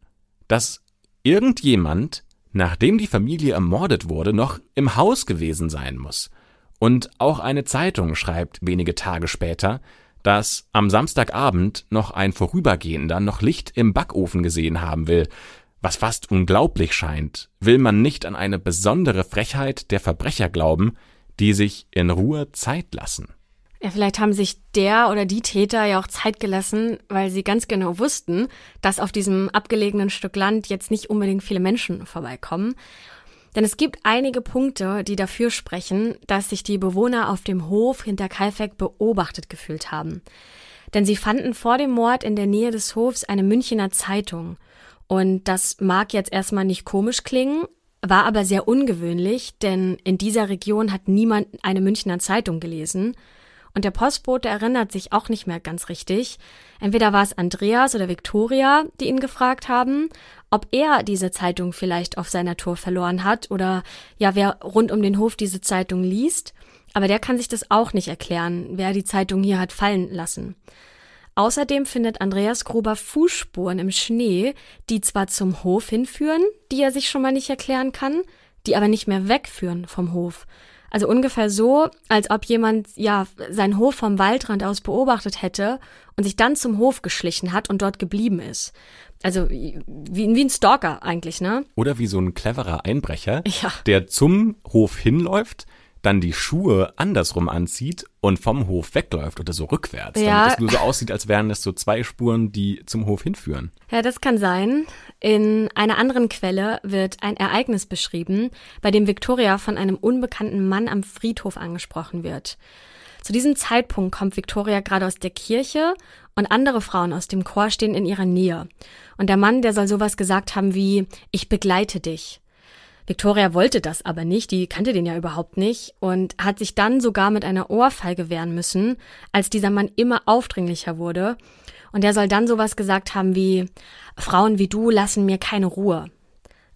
dass irgendjemand, nachdem die Familie ermordet wurde, noch im Haus gewesen sein muss. Und auch eine Zeitung schreibt wenige Tage später, dass am Samstagabend noch ein Vorübergehender noch Licht im Backofen gesehen haben will, was fast unglaublich scheint, will man nicht an eine besondere Frechheit der Verbrecher glauben, die sich in Ruhe Zeit lassen. Ja, vielleicht haben sich der oder die Täter ja auch Zeit gelassen, weil sie ganz genau wussten, dass auf diesem abgelegenen Stück Land jetzt nicht unbedingt viele Menschen vorbeikommen. Denn es gibt einige Punkte, die dafür sprechen, dass sich die Bewohner auf dem Hof hinter Kalfeck beobachtet gefühlt haben. Denn sie fanden vor dem Mord in der Nähe des Hofs eine Münchener Zeitung – und das mag jetzt erstmal nicht komisch klingen, war aber sehr ungewöhnlich, denn in dieser Region hat niemand eine Münchner Zeitung gelesen. Und der Postbote erinnert sich auch nicht mehr ganz richtig. Entweder war es Andreas oder Victoria, die ihn gefragt haben, ob er diese Zeitung vielleicht auf seiner Tour verloren hat oder ja, wer rund um den Hof diese Zeitung liest. Aber der kann sich das auch nicht erklären, wer die Zeitung hier hat fallen lassen. Außerdem findet Andreas Gruber Fußspuren im Schnee, die zwar zum Hof hinführen, die er sich schon mal nicht erklären kann, die aber nicht mehr wegführen vom Hof. Also ungefähr so, als ob jemand ja seinen Hof vom Waldrand aus beobachtet hätte und sich dann zum Hof geschlichen hat und dort geblieben ist. Also wie, wie ein Stalker eigentlich, ne? Oder wie so ein cleverer Einbrecher, ja. der zum Hof hinläuft, dann die Schuhe andersrum anzieht und vom Hof wegläuft oder so rückwärts, ja. damit es nur so aussieht, als wären es so zwei Spuren, die zum Hof hinführen. Ja, das kann sein. In einer anderen Quelle wird ein Ereignis beschrieben, bei dem Victoria von einem unbekannten Mann am Friedhof angesprochen wird. Zu diesem Zeitpunkt kommt Victoria gerade aus der Kirche und andere Frauen aus dem Chor stehen in ihrer Nähe. Und der Mann, der soll sowas gesagt haben wie, ich begleite dich. Victoria wollte das aber nicht, die kannte den ja überhaupt nicht und hat sich dann sogar mit einer Ohrfeige wehren müssen, als dieser Mann immer aufdringlicher wurde. Und er soll dann sowas gesagt haben wie Frauen wie du lassen mir keine Ruhe.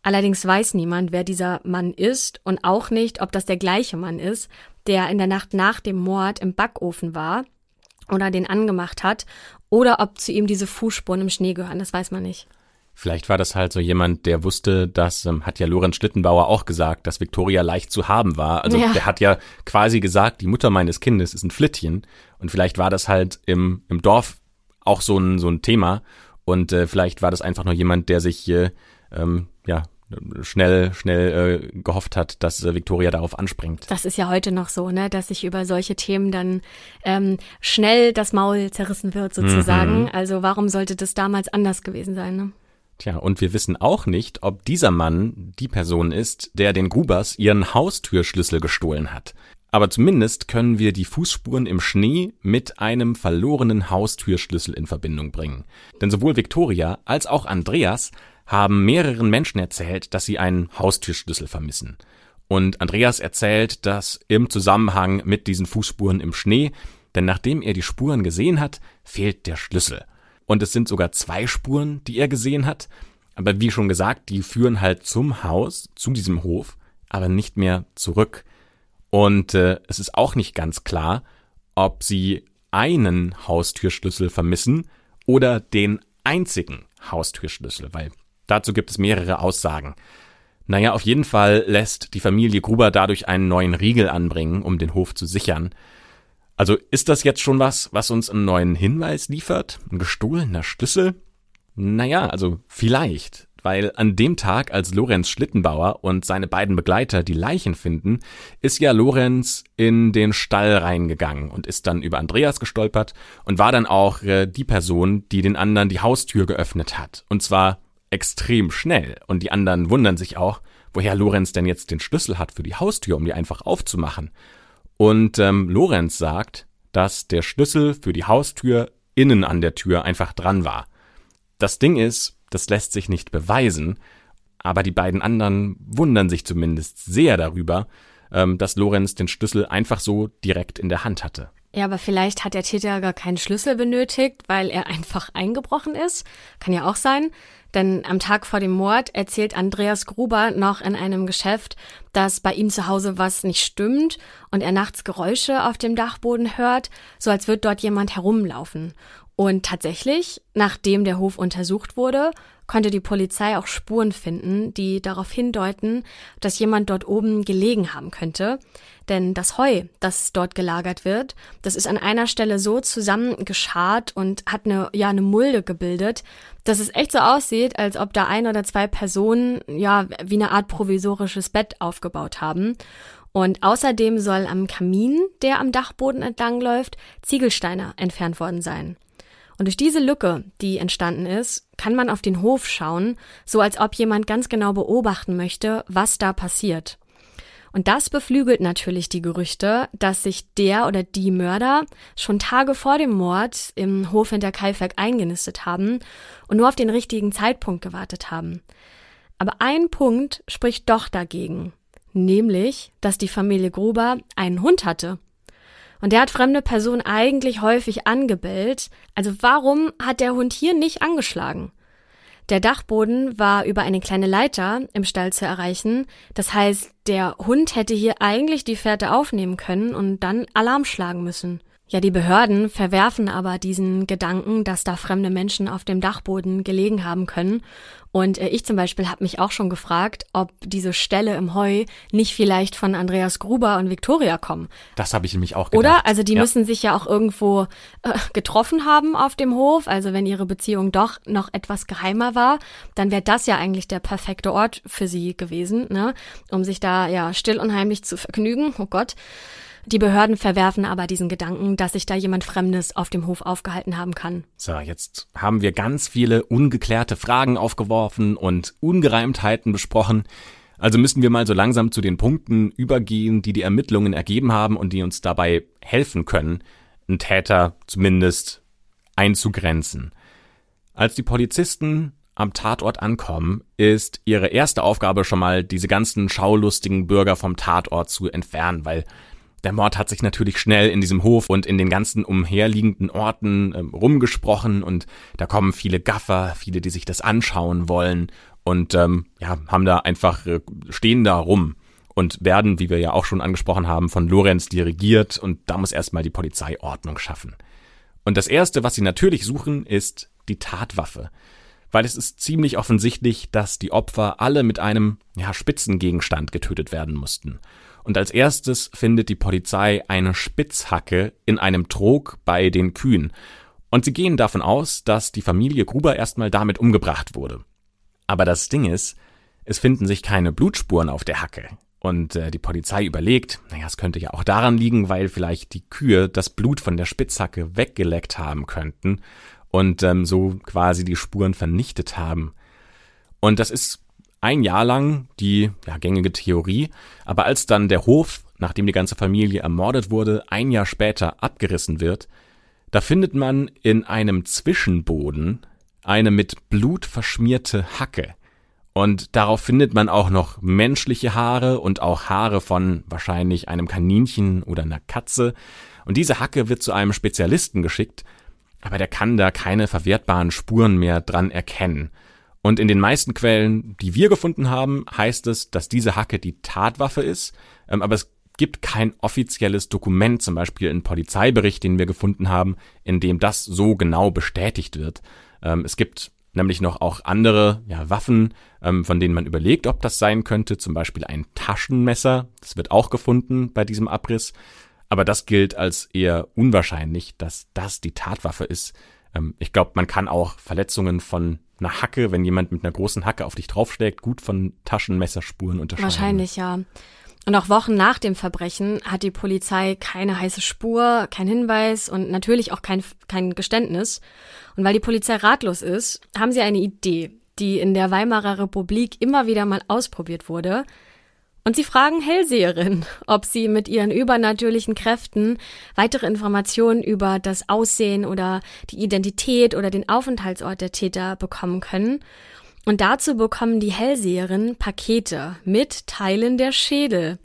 Allerdings weiß niemand, wer dieser Mann ist und auch nicht, ob das der gleiche Mann ist, der in der Nacht nach dem Mord im Backofen war oder den angemacht hat oder ob zu ihm diese Fußspuren im Schnee gehören, das weiß man nicht. Vielleicht war das halt so jemand, der wusste, das ähm, hat ja Lorenz Schlittenbauer auch gesagt, dass Victoria leicht zu haben war. Also ja. der hat ja quasi gesagt, die Mutter meines Kindes ist ein Flittchen. Und vielleicht war das halt im, im Dorf auch so ein, so ein Thema. Und äh, vielleicht war das einfach nur jemand, der sich äh, ähm, ja schnell, schnell äh, gehofft hat, dass äh, Victoria darauf anspringt. Das ist ja heute noch so, ne, dass sich über solche Themen dann ähm, schnell das Maul zerrissen wird, sozusagen. Mhm. Also warum sollte das damals anders gewesen sein, ne? Tja, und wir wissen auch nicht, ob dieser Mann die Person ist, der den Grubers ihren Haustürschlüssel gestohlen hat. Aber zumindest können wir die Fußspuren im Schnee mit einem verlorenen Haustürschlüssel in Verbindung bringen. Denn sowohl Victoria als auch Andreas haben mehreren Menschen erzählt, dass sie einen Haustürschlüssel vermissen. Und Andreas erzählt das im Zusammenhang mit diesen Fußspuren im Schnee, denn nachdem er die Spuren gesehen hat, fehlt der Schlüssel. Und es sind sogar zwei Spuren, die er gesehen hat. Aber wie schon gesagt, die führen halt zum Haus, zu diesem Hof, aber nicht mehr zurück. Und äh, es ist auch nicht ganz klar, ob sie einen Haustürschlüssel vermissen oder den einzigen Haustürschlüssel, weil dazu gibt es mehrere Aussagen. Naja, auf jeden Fall lässt die Familie Gruber dadurch einen neuen Riegel anbringen, um den Hof zu sichern. Also ist das jetzt schon was, was uns einen neuen Hinweis liefert? Ein gestohlener Schlüssel? Naja, also vielleicht. Weil an dem Tag, als Lorenz Schlittenbauer und seine beiden Begleiter die Leichen finden, ist ja Lorenz in den Stall reingegangen und ist dann über Andreas gestolpert und war dann auch äh, die Person, die den anderen die Haustür geöffnet hat. Und zwar extrem schnell. Und die anderen wundern sich auch, woher Lorenz denn jetzt den Schlüssel hat für die Haustür, um die einfach aufzumachen. Und ähm, Lorenz sagt, dass der Schlüssel für die Haustür innen an der Tür einfach dran war. Das Ding ist, das lässt sich nicht beweisen, aber die beiden anderen wundern sich zumindest sehr darüber, ähm, dass Lorenz den Schlüssel einfach so direkt in der Hand hatte. Ja, aber vielleicht hat der Täter gar keinen Schlüssel benötigt, weil er einfach eingebrochen ist. Kann ja auch sein. Denn am Tag vor dem Mord erzählt Andreas Gruber noch in einem Geschäft, dass bei ihm zu Hause was nicht stimmt und er nachts Geräusche auf dem Dachboden hört, so als würde dort jemand herumlaufen. Und tatsächlich, nachdem der Hof untersucht wurde, konnte die Polizei auch Spuren finden, die darauf hindeuten, dass jemand dort oben gelegen haben könnte. Denn das Heu, das dort gelagert wird, das ist an einer Stelle so zusammengeschart und hat eine, ja, eine Mulde gebildet, dass es echt so aussieht, als ob da ein oder zwei Personen, ja, wie eine Art provisorisches Bett aufgebaut haben. Und außerdem soll am Kamin, der am Dachboden entlangläuft, Ziegelsteine entfernt worden sein. Und durch diese Lücke, die entstanden ist, kann man auf den Hof schauen, so als ob jemand ganz genau beobachten möchte, was da passiert. Und das beflügelt natürlich die Gerüchte, dass sich der oder die Mörder schon Tage vor dem Mord im Hof hinter Kalfberg eingenistet haben und nur auf den richtigen Zeitpunkt gewartet haben. Aber ein Punkt spricht doch dagegen, nämlich, dass die Familie Gruber einen Hund hatte. Und der hat fremde Personen eigentlich häufig angebellt. Also warum hat der Hund hier nicht angeschlagen? Der Dachboden war über eine kleine Leiter im Stall zu erreichen. Das heißt, der Hund hätte hier eigentlich die Fährte aufnehmen können und dann Alarm schlagen müssen. Ja, die Behörden verwerfen aber diesen Gedanken, dass da fremde Menschen auf dem Dachboden gelegen haben können. Und äh, ich zum Beispiel habe mich auch schon gefragt, ob diese Stelle im Heu nicht vielleicht von Andreas Gruber und Victoria kommen. Das habe ich nämlich auch gedacht. Oder? Also die ja. müssen sich ja auch irgendwo äh, getroffen haben auf dem Hof. Also wenn ihre Beziehung doch noch etwas geheimer war, dann wäre das ja eigentlich der perfekte Ort für sie gewesen, ne? um sich da ja still und heimlich zu vergnügen. Oh Gott. Die Behörden verwerfen aber diesen Gedanken, dass sich da jemand Fremdes auf dem Hof aufgehalten haben kann. So, jetzt haben wir ganz viele ungeklärte Fragen aufgeworfen und Ungereimtheiten besprochen. Also müssen wir mal so langsam zu den Punkten übergehen, die die Ermittlungen ergeben haben und die uns dabei helfen können, einen Täter zumindest einzugrenzen. Als die Polizisten am Tatort ankommen, ist ihre erste Aufgabe schon mal, diese ganzen schaulustigen Bürger vom Tatort zu entfernen, weil der Mord hat sich natürlich schnell in diesem Hof und in den ganzen umherliegenden Orten ähm, rumgesprochen und da kommen viele Gaffer, viele, die sich das anschauen wollen und ähm, ja, haben da einfach, äh, stehen da rum und werden, wie wir ja auch schon angesprochen haben, von Lorenz dirigiert und da muss erstmal die Polizei Ordnung schaffen. Und das Erste, was sie natürlich suchen, ist die Tatwaffe. Weil es ist ziemlich offensichtlich, dass die Opfer alle mit einem ja, Spitzengegenstand getötet werden mussten. Und als erstes findet die Polizei eine Spitzhacke in einem Trog bei den Kühen. Und sie gehen davon aus, dass die Familie Gruber erstmal damit umgebracht wurde. Aber das Ding ist, es finden sich keine Blutspuren auf der Hacke. Und äh, die Polizei überlegt, naja, es könnte ja auch daran liegen, weil vielleicht die Kühe das Blut von der Spitzhacke weggeleckt haben könnten und ähm, so quasi die Spuren vernichtet haben. Und das ist ein Jahr lang die ja, gängige Theorie, aber als dann der Hof, nachdem die ganze Familie ermordet wurde, ein Jahr später abgerissen wird, da findet man in einem Zwischenboden eine mit Blut verschmierte Hacke. Und darauf findet man auch noch menschliche Haare und auch Haare von wahrscheinlich einem Kaninchen oder einer Katze. Und diese Hacke wird zu einem Spezialisten geschickt, aber der kann da keine verwertbaren Spuren mehr dran erkennen. Und in den meisten Quellen, die wir gefunden haben, heißt es, dass diese Hacke die Tatwaffe ist, ähm, aber es gibt kein offizielles Dokument, zum Beispiel ein Polizeibericht, den wir gefunden haben, in dem das so genau bestätigt wird. Ähm, es gibt nämlich noch auch andere ja, Waffen, ähm, von denen man überlegt, ob das sein könnte, zum Beispiel ein Taschenmesser, das wird auch gefunden bei diesem Abriss, aber das gilt als eher unwahrscheinlich, dass das die Tatwaffe ist. Ähm, ich glaube, man kann auch Verletzungen von einer Hacke, wenn jemand mit einer großen Hacke auf dich draufschlägt, gut von Taschenmesserspuren unterscheiden. Wahrscheinlich, ja. Und auch Wochen nach dem Verbrechen hat die Polizei keine heiße Spur, kein Hinweis und natürlich auch kein, kein Geständnis. Und weil die Polizei ratlos ist, haben sie eine Idee, die in der Weimarer Republik immer wieder mal ausprobiert wurde. Und sie fragen Hellseherin, ob sie mit ihren übernatürlichen Kräften weitere Informationen über das Aussehen oder die Identität oder den Aufenthaltsort der Täter bekommen können. Und dazu bekommen die Hellseherinnen Pakete mit Teilen der Schädel.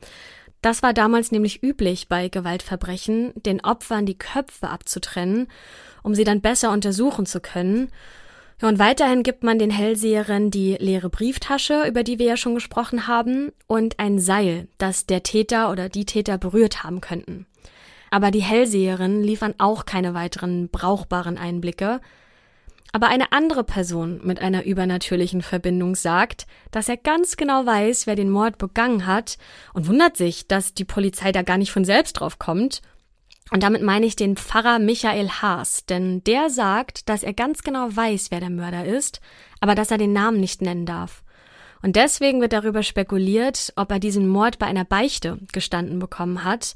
Das war damals nämlich üblich bei Gewaltverbrechen, den Opfern die Köpfe abzutrennen, um sie dann besser untersuchen zu können. Ja, und weiterhin gibt man den Hellseherinnen die leere Brieftasche, über die wir ja schon gesprochen haben, und ein Seil, das der Täter oder die Täter berührt haben könnten. Aber die Hellseherinnen liefern auch keine weiteren brauchbaren Einblicke, aber eine andere Person mit einer übernatürlichen Verbindung sagt, dass er ganz genau weiß, wer den Mord begangen hat und wundert sich, dass die Polizei da gar nicht von selbst drauf kommt. Und damit meine ich den Pfarrer Michael Haas, denn der sagt, dass er ganz genau weiß, wer der Mörder ist, aber dass er den Namen nicht nennen darf. Und deswegen wird darüber spekuliert, ob er diesen Mord bei einer Beichte gestanden bekommen hat.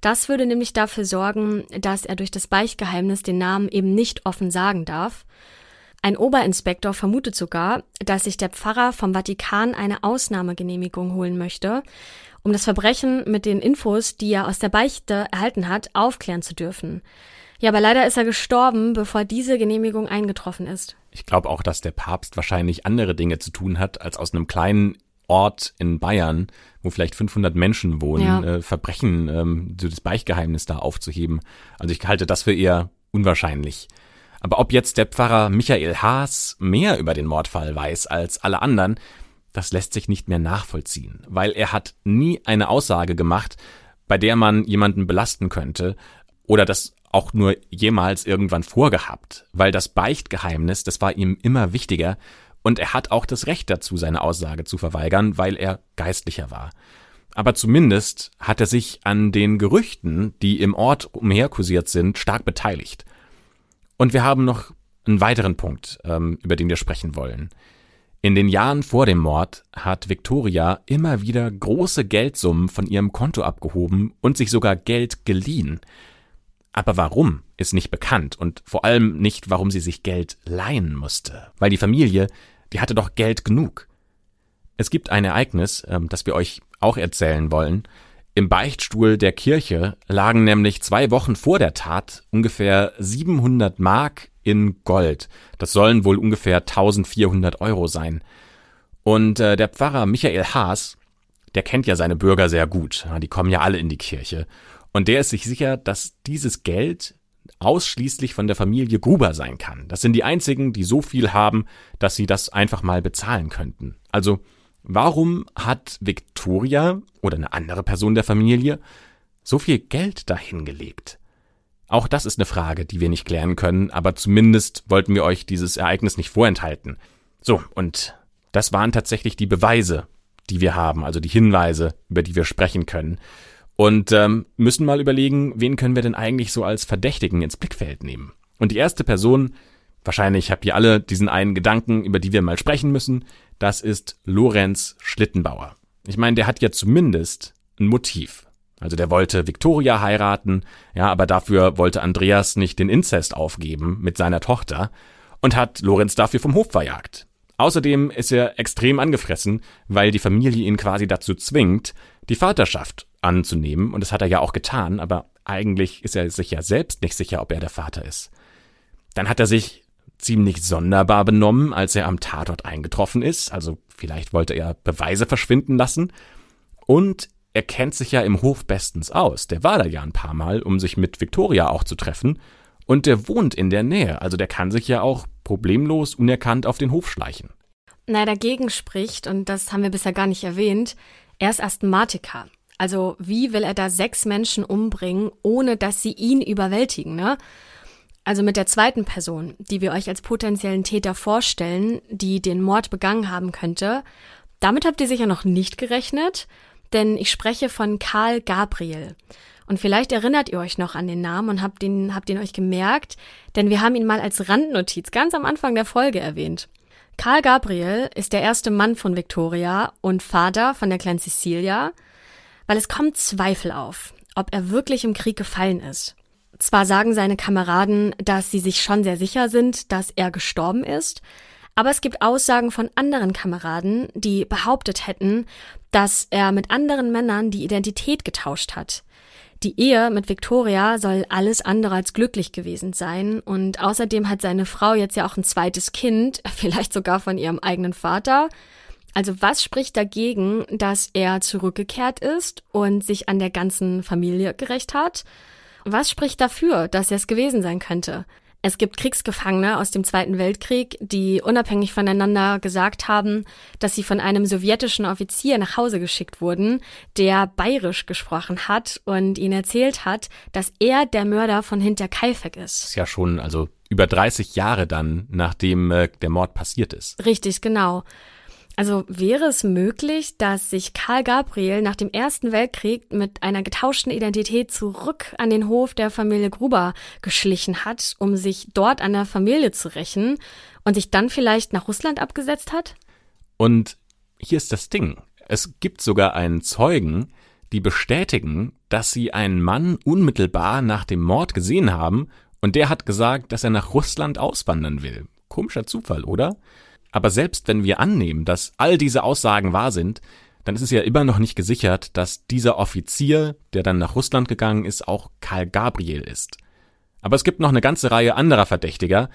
Das würde nämlich dafür sorgen, dass er durch das Beichtgeheimnis den Namen eben nicht offen sagen darf. Ein Oberinspektor vermutet sogar, dass sich der Pfarrer vom Vatikan eine Ausnahmegenehmigung holen möchte, um das Verbrechen mit den Infos, die er aus der Beichte erhalten hat, aufklären zu dürfen. Ja, aber leider ist er gestorben, bevor diese Genehmigung eingetroffen ist. Ich glaube auch, dass der Papst wahrscheinlich andere Dinge zu tun hat, als aus einem kleinen Ort in Bayern, wo vielleicht 500 Menschen wohnen, ja. äh, Verbrechen, ähm, so das Beichtgeheimnis da aufzuheben. Also ich halte das für eher unwahrscheinlich. Aber ob jetzt der Pfarrer Michael Haas mehr über den Mordfall weiß als alle anderen, das lässt sich nicht mehr nachvollziehen, weil er hat nie eine Aussage gemacht, bei der man jemanden belasten könnte oder das auch nur jemals irgendwann vorgehabt, weil das Beichtgeheimnis, das war ihm immer wichtiger und er hat auch das Recht dazu, seine Aussage zu verweigern, weil er geistlicher war. Aber zumindest hat er sich an den Gerüchten, die im Ort umherkursiert sind, stark beteiligt. Und wir haben noch einen weiteren Punkt, ähm, über den wir sprechen wollen. In den Jahren vor dem Mord hat Victoria immer wieder große Geldsummen von ihrem Konto abgehoben und sich sogar Geld geliehen. Aber warum ist nicht bekannt und vor allem nicht, warum sie sich Geld leihen musste, weil die Familie, die hatte doch Geld genug. Es gibt ein Ereignis, ähm, das wir euch auch erzählen wollen, im Beichtstuhl der Kirche lagen nämlich zwei Wochen vor der Tat ungefähr 700 Mark in Gold. Das sollen wohl ungefähr 1400 Euro sein. Und äh, der Pfarrer Michael Haas, der kennt ja seine Bürger sehr gut. Die kommen ja alle in die Kirche. Und der ist sich sicher, dass dieses Geld ausschließlich von der Familie Gruber sein kann. Das sind die einzigen, die so viel haben, dass sie das einfach mal bezahlen könnten. Also, warum hat Victoria oder eine andere Person der Familie so viel Geld dahingelegt? Auch das ist eine Frage, die wir nicht klären können, aber zumindest wollten wir euch dieses Ereignis nicht vorenthalten. So, und das waren tatsächlich die Beweise, die wir haben, also die Hinweise, über die wir sprechen können. Und ähm, müssen mal überlegen, wen können wir denn eigentlich so als Verdächtigen ins Blickfeld nehmen. Und die erste Person, wahrscheinlich habt ihr alle diesen einen Gedanken, über die wir mal sprechen müssen, das ist Lorenz Schlittenbauer. Ich meine, der hat ja zumindest ein Motiv. Also der wollte Victoria heiraten, ja, aber dafür wollte Andreas nicht den Inzest aufgeben mit seiner Tochter und hat Lorenz dafür vom Hof verjagt. Außerdem ist er extrem angefressen, weil die Familie ihn quasi dazu zwingt, die Vaterschaft anzunehmen. Und das hat er ja auch getan, aber eigentlich ist er sich ja selbst nicht sicher, ob er der Vater ist. Dann hat er sich ziemlich sonderbar benommen, als er am Tatort eingetroffen ist. Also vielleicht wollte er Beweise verschwinden lassen. Und er kennt sich ja im Hof bestens aus. Der war da ja ein paar Mal, um sich mit Victoria auch zu treffen. Und der wohnt in der Nähe. Also der kann sich ja auch problemlos unerkannt auf den Hof schleichen. Na, dagegen spricht, und das haben wir bisher gar nicht erwähnt, er ist Asthmatiker. Also wie will er da sechs Menschen umbringen, ohne dass sie ihn überwältigen, ne? Also mit der zweiten Person, die wir euch als potenziellen Täter vorstellen, die den Mord begangen haben könnte, damit habt ihr sicher noch nicht gerechnet, denn ich spreche von Karl Gabriel. Und vielleicht erinnert ihr euch noch an den Namen und habt ihn, habt ihn euch gemerkt, denn wir haben ihn mal als Randnotiz ganz am Anfang der Folge erwähnt. Karl Gabriel ist der erste Mann von Victoria und Vater von der kleinen Cecilia, weil es kommt Zweifel auf, ob er wirklich im Krieg gefallen ist. Zwar sagen seine Kameraden, dass sie sich schon sehr sicher sind, dass er gestorben ist, aber es gibt Aussagen von anderen Kameraden, die behauptet hätten, dass er mit anderen Männern die Identität getauscht hat. Die Ehe mit Victoria soll alles andere als glücklich gewesen sein und außerdem hat seine Frau jetzt ja auch ein zweites Kind, vielleicht sogar von ihrem eigenen Vater. Also was spricht dagegen, dass er zurückgekehrt ist und sich an der ganzen Familie gerecht hat? Was spricht dafür, dass er es gewesen sein könnte? Es gibt Kriegsgefangene aus dem Zweiten Weltkrieg, die unabhängig voneinander gesagt haben, dass sie von einem sowjetischen Offizier nach Hause geschickt wurden, der bayerisch gesprochen hat und ihnen erzählt hat, dass er der Mörder von Hinterkaifeck ist. Das ist ja schon also über 30 Jahre dann, nachdem äh, der Mord passiert ist. Richtig, genau. Also wäre es möglich, dass sich Karl Gabriel nach dem Ersten Weltkrieg mit einer getauschten Identität zurück an den Hof der Familie Gruber geschlichen hat, um sich dort an der Familie zu rächen und sich dann vielleicht nach Russland abgesetzt hat? Und hier ist das Ding. Es gibt sogar einen Zeugen, die bestätigen, dass sie einen Mann unmittelbar nach dem Mord gesehen haben und der hat gesagt, dass er nach Russland auswandern will. Komischer Zufall, oder? Aber selbst wenn wir annehmen, dass all diese Aussagen wahr sind, dann ist es ja immer noch nicht gesichert, dass dieser Offizier, der dann nach Russland gegangen ist, auch Karl Gabriel ist. Aber es gibt noch eine ganze Reihe anderer Verdächtiger,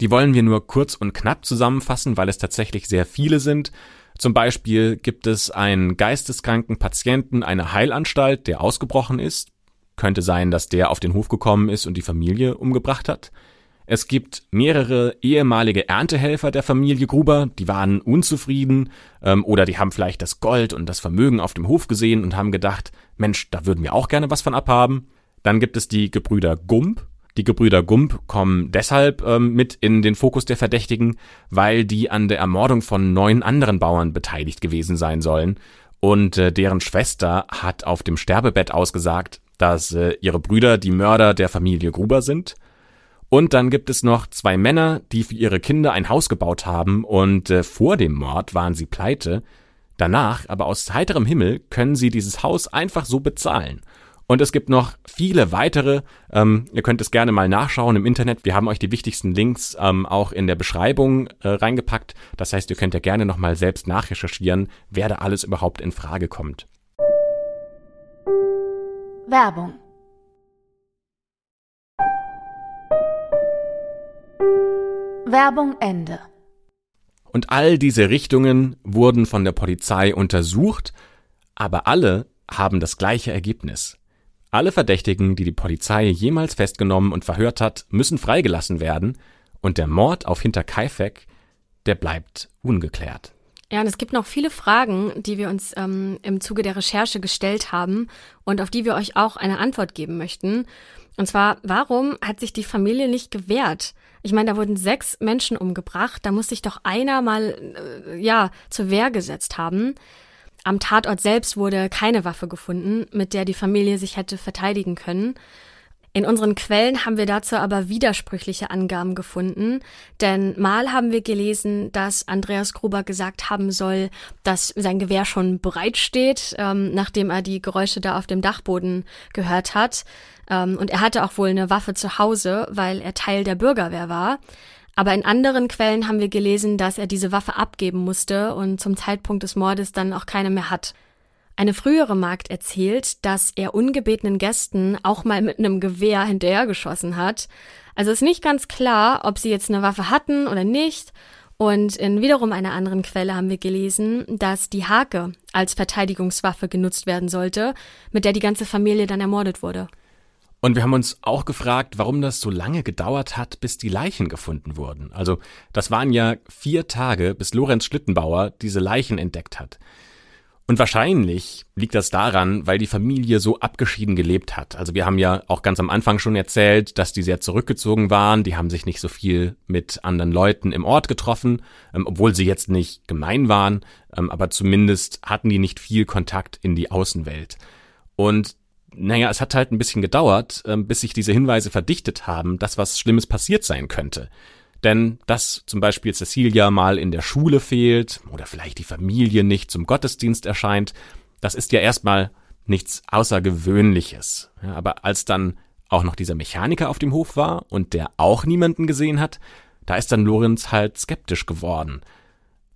die wollen wir nur kurz und knapp zusammenfassen, weil es tatsächlich sehr viele sind. Zum Beispiel gibt es einen geisteskranken Patienten einer Heilanstalt, der ausgebrochen ist. Könnte sein, dass der auf den Hof gekommen ist und die Familie umgebracht hat. Es gibt mehrere ehemalige Erntehelfer der Familie Gruber, die waren unzufrieden ähm, oder die haben vielleicht das Gold und das Vermögen auf dem Hof gesehen und haben gedacht, Mensch, da würden wir auch gerne was von abhaben. Dann gibt es die Gebrüder Gump. Die Gebrüder Gump kommen deshalb ähm, mit in den Fokus der Verdächtigen, weil die an der Ermordung von neun anderen Bauern beteiligt gewesen sein sollen. Und äh, deren Schwester hat auf dem Sterbebett ausgesagt, dass äh, ihre Brüder die Mörder der Familie Gruber sind. Und dann gibt es noch zwei Männer, die für ihre Kinder ein Haus gebaut haben und äh, vor dem Mord waren sie pleite. Danach, aber aus heiterem Himmel, können sie dieses Haus einfach so bezahlen. Und es gibt noch viele weitere. Ähm, ihr könnt es gerne mal nachschauen im Internet. Wir haben euch die wichtigsten Links ähm, auch in der Beschreibung äh, reingepackt. Das heißt, ihr könnt ja gerne nochmal selbst nachrecherchieren, wer da alles überhaupt in Frage kommt. Werbung Werbung Ende. Und all diese Richtungen wurden von der Polizei untersucht, aber alle haben das gleiche Ergebnis. Alle Verdächtigen, die die Polizei jemals festgenommen und verhört hat, müssen freigelassen werden und der Mord auf Hinterkaifeck, der bleibt ungeklärt. Ja, und es gibt noch viele Fragen, die wir uns ähm, im Zuge der Recherche gestellt haben und auf die wir euch auch eine Antwort geben möchten. Und zwar, warum hat sich die Familie nicht gewehrt? Ich meine, da wurden sechs Menschen umgebracht, da muss sich doch einer mal, äh, ja, zur Wehr gesetzt haben. Am Tatort selbst wurde keine Waffe gefunden, mit der die Familie sich hätte verteidigen können. In unseren Quellen haben wir dazu aber widersprüchliche Angaben gefunden, denn mal haben wir gelesen, dass Andreas Gruber gesagt haben soll, dass sein Gewehr schon bereitsteht, ähm, nachdem er die Geräusche da auf dem Dachboden gehört hat. Ähm, und er hatte auch wohl eine Waffe zu Hause, weil er Teil der Bürgerwehr war. Aber in anderen Quellen haben wir gelesen, dass er diese Waffe abgeben musste und zum Zeitpunkt des Mordes dann auch keine mehr hat. Eine frühere Magd erzählt, dass er ungebetenen Gästen auch mal mit einem Gewehr hinterhergeschossen hat. Also ist nicht ganz klar, ob sie jetzt eine Waffe hatten oder nicht. Und in wiederum einer anderen Quelle haben wir gelesen, dass die Hake als Verteidigungswaffe genutzt werden sollte, mit der die ganze Familie dann ermordet wurde. Und wir haben uns auch gefragt, warum das so lange gedauert hat, bis die Leichen gefunden wurden. Also das waren ja vier Tage, bis Lorenz Schlittenbauer diese Leichen entdeckt hat. Und wahrscheinlich liegt das daran, weil die Familie so abgeschieden gelebt hat. Also wir haben ja auch ganz am Anfang schon erzählt, dass die sehr zurückgezogen waren. Die haben sich nicht so viel mit anderen Leuten im Ort getroffen, ähm, obwohl sie jetzt nicht gemein waren, ähm, aber zumindest hatten die nicht viel Kontakt in die Außenwelt. Und naja, es hat halt ein bisschen gedauert, ähm, bis sich diese Hinweise verdichtet haben, dass was Schlimmes passiert sein könnte. Denn dass zum Beispiel Cecilia mal in der Schule fehlt oder vielleicht die Familie nicht zum Gottesdienst erscheint, das ist ja erstmal nichts Außergewöhnliches. Ja, aber als dann auch noch dieser Mechaniker auf dem Hof war und der auch niemanden gesehen hat, da ist dann Lorenz halt skeptisch geworden.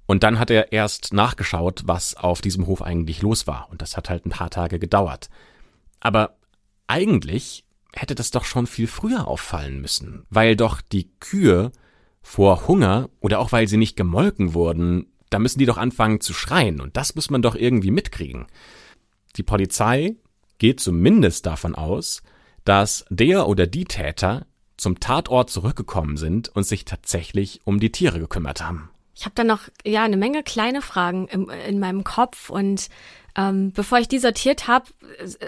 Und dann hat er erst nachgeschaut, was auf diesem Hof eigentlich los war. Und das hat halt ein paar Tage gedauert. Aber eigentlich hätte das doch schon viel früher auffallen müssen, weil doch die Kühe vor Hunger oder auch weil sie nicht gemolken wurden, da müssen die doch anfangen zu schreien und das muss man doch irgendwie mitkriegen. Die Polizei geht zumindest davon aus, dass der oder die Täter zum Tatort zurückgekommen sind und sich tatsächlich um die Tiere gekümmert haben. Ich habe da noch ja eine Menge kleine Fragen im, in meinem Kopf und ähm, bevor ich die sortiert habe,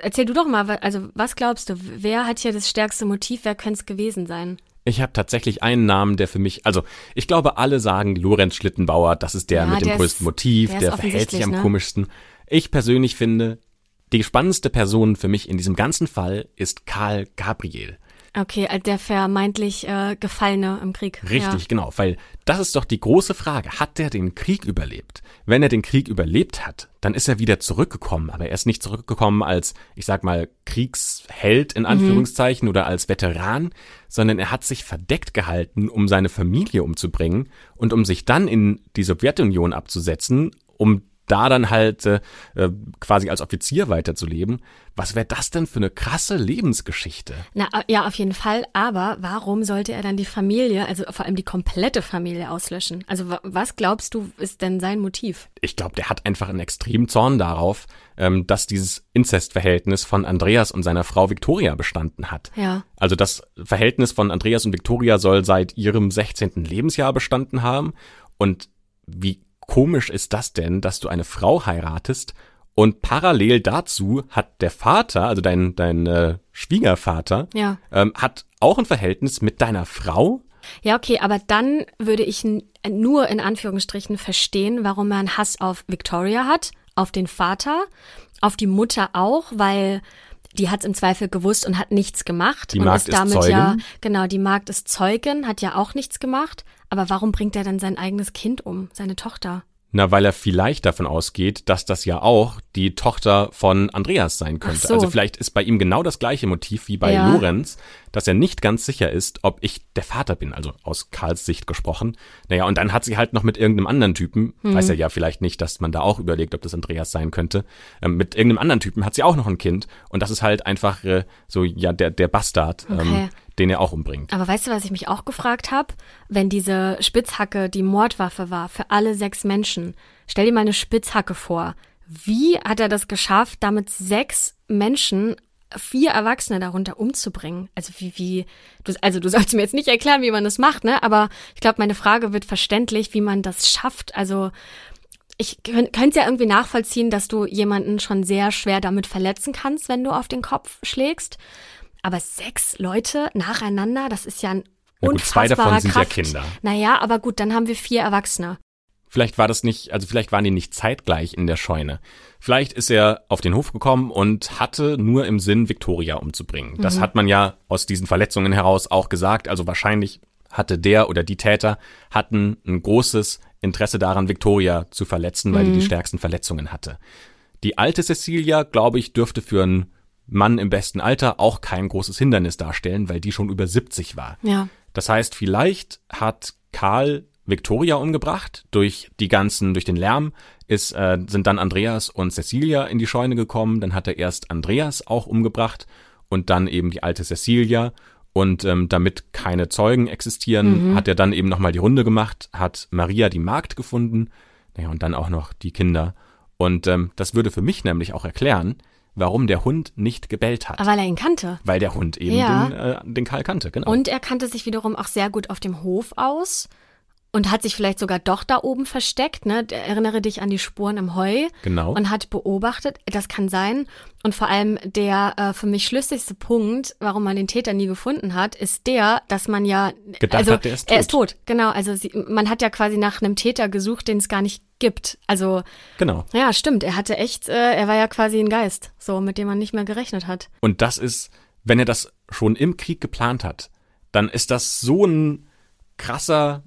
erzähl du doch mal, also was glaubst du, wer hat hier das stärkste Motiv, wer könnte es gewesen sein? Ich habe tatsächlich einen Namen, der für mich, also ich glaube, alle sagen Lorenz Schlittenbauer, das ist der ja, mit dem größten ist, Motiv, der, der verhält sich am ne? komischsten. Ich persönlich finde, die spannendste Person für mich in diesem ganzen Fall ist Karl Gabriel. Okay, als der vermeintlich äh, Gefallene im Krieg. Richtig, ja. genau, weil das ist doch die große Frage. Hat der den Krieg überlebt? Wenn er den Krieg überlebt hat, dann ist er wieder zurückgekommen, aber er ist nicht zurückgekommen als, ich sag mal, Kriegsheld in mhm. Anführungszeichen mhm. oder als Veteran, sondern er hat sich verdeckt gehalten, um seine Familie umzubringen und um sich dann in die Sowjetunion abzusetzen, um da dann halt äh, quasi als Offizier weiterzuleben. Was wäre das denn für eine krasse Lebensgeschichte? Na äh, ja, auf jeden Fall. Aber warum sollte er dann die Familie, also vor allem die komplette Familie auslöschen? Also was glaubst du, ist denn sein Motiv? Ich glaube, der hat einfach einen extremen Zorn darauf, ähm, dass dieses Inzestverhältnis von Andreas und seiner Frau Victoria bestanden hat. Ja. Also das Verhältnis von Andreas und Victoria soll seit ihrem 16. Lebensjahr bestanden haben. Und wie komisch ist das denn, dass du eine Frau heiratest und parallel dazu hat der Vater, also dein, dein äh, Schwiegervater, ja. ähm, hat auch ein Verhältnis mit deiner Frau? Ja, okay, aber dann würde ich nur in Anführungsstrichen verstehen, warum einen Hass auf Victoria hat, auf den Vater, auf die Mutter auch, weil die hat es im Zweifel gewusst und hat nichts gemacht. Die und Magd ist damit ist Zeugin. ja, genau, die Magd ist Zeugin, hat ja auch nichts gemacht. Aber warum bringt er dann sein eigenes Kind um, seine Tochter? Na, weil er vielleicht davon ausgeht, dass das ja auch die Tochter von Andreas sein könnte. So. Also vielleicht ist bei ihm genau das gleiche Motiv wie bei Ja. Lorenz, dass er nicht ganz sicher ist, ob ich der Vater bin, also aus Karls Sicht gesprochen. Naja, und dann hat sie halt noch mit irgendeinem anderen Typen, Mhm. weiß er ja vielleicht nicht, dass man da auch überlegt, ob das Andreas sein könnte, ähm, mit irgendeinem anderen Typen hat sie auch noch ein Kind. Und das ist halt einfach äh, so, ja, der, der Bastard, Okay. ähm, den er auch umbringt. Aber weißt du, was ich mich auch gefragt habe? Wenn diese Spitzhacke die Mordwaffe war für alle sechs Menschen, stell dir mal eine Spitzhacke vor. Wie hat er das geschafft, damit sechs Menschen vier Erwachsene darunter umzubringen. Also wie, wie, du, also du sollst mir jetzt nicht erklären, wie man das macht, ne? Aber ich glaube, meine Frage wird verständlich, wie man das schafft. Also ich könnte es ja irgendwie nachvollziehen, dass du jemanden schon sehr schwer damit verletzen kannst, wenn du auf den Kopf schlägst. Aber sechs Leute nacheinander, das ist ja ein Na gut, zwei davon sind Kraft. ja Kinder. Naja, aber gut, dann haben wir vier Erwachsene. Vielleicht war das nicht, also vielleicht waren die nicht zeitgleich in der Scheune. Vielleicht ist er auf den Hof gekommen und hatte nur im Sinn, Victoria umzubringen. Das Mhm. hat man ja aus diesen Verletzungen heraus auch gesagt. Also wahrscheinlich hatte der oder die Täter hatten ein großes Interesse daran, Victoria zu verletzen, weil die die stärksten Verletzungen hatte. Die alte Cecilia, glaube ich, dürfte für einen Mann im besten Alter auch kein großes Hindernis darstellen, weil die schon über 70 war. Ja. Das heißt, vielleicht hat Karl Victoria umgebracht durch die ganzen, durch den Lärm, ist, äh, sind dann Andreas und Cecilia in die Scheune gekommen. Dann hat er erst Andreas auch umgebracht und dann eben die alte Cecilia. Und ähm, damit keine Zeugen existieren, hat er dann eben nochmal die Runde gemacht, hat Maria die Magd gefunden, naja, und dann auch noch die Kinder. Und ähm, das würde für mich nämlich auch erklären, warum der Hund nicht gebellt hat. Weil er ihn kannte. weil der Hund eben Ja. den, äh, den Karl kannte, genau. Und er kannte sich wiederum auch sehr gut auf dem Hof aus und hat sich vielleicht sogar doch da oben versteckt. Ne? Erinnere dich an die Spuren im Heu. Genau. Und hat beobachtet, das kann sein. Und vor allem der äh, für mich schlüssigste Punkt, warum man den Täter nie gefunden hat, ist der, dass man ja Gedacht also hat, der ist er ist tot. tot. Genau, also sie, man hat ja quasi nach einem Täter gesucht, den es gar nicht gibt. Also genau. ja, stimmt. Er hatte echt, äh, er war ja quasi ein Geist, so mit dem man nicht mehr gerechnet hat. Und das ist, wenn er das schon im Krieg geplant hat, dann ist das so ein krasser,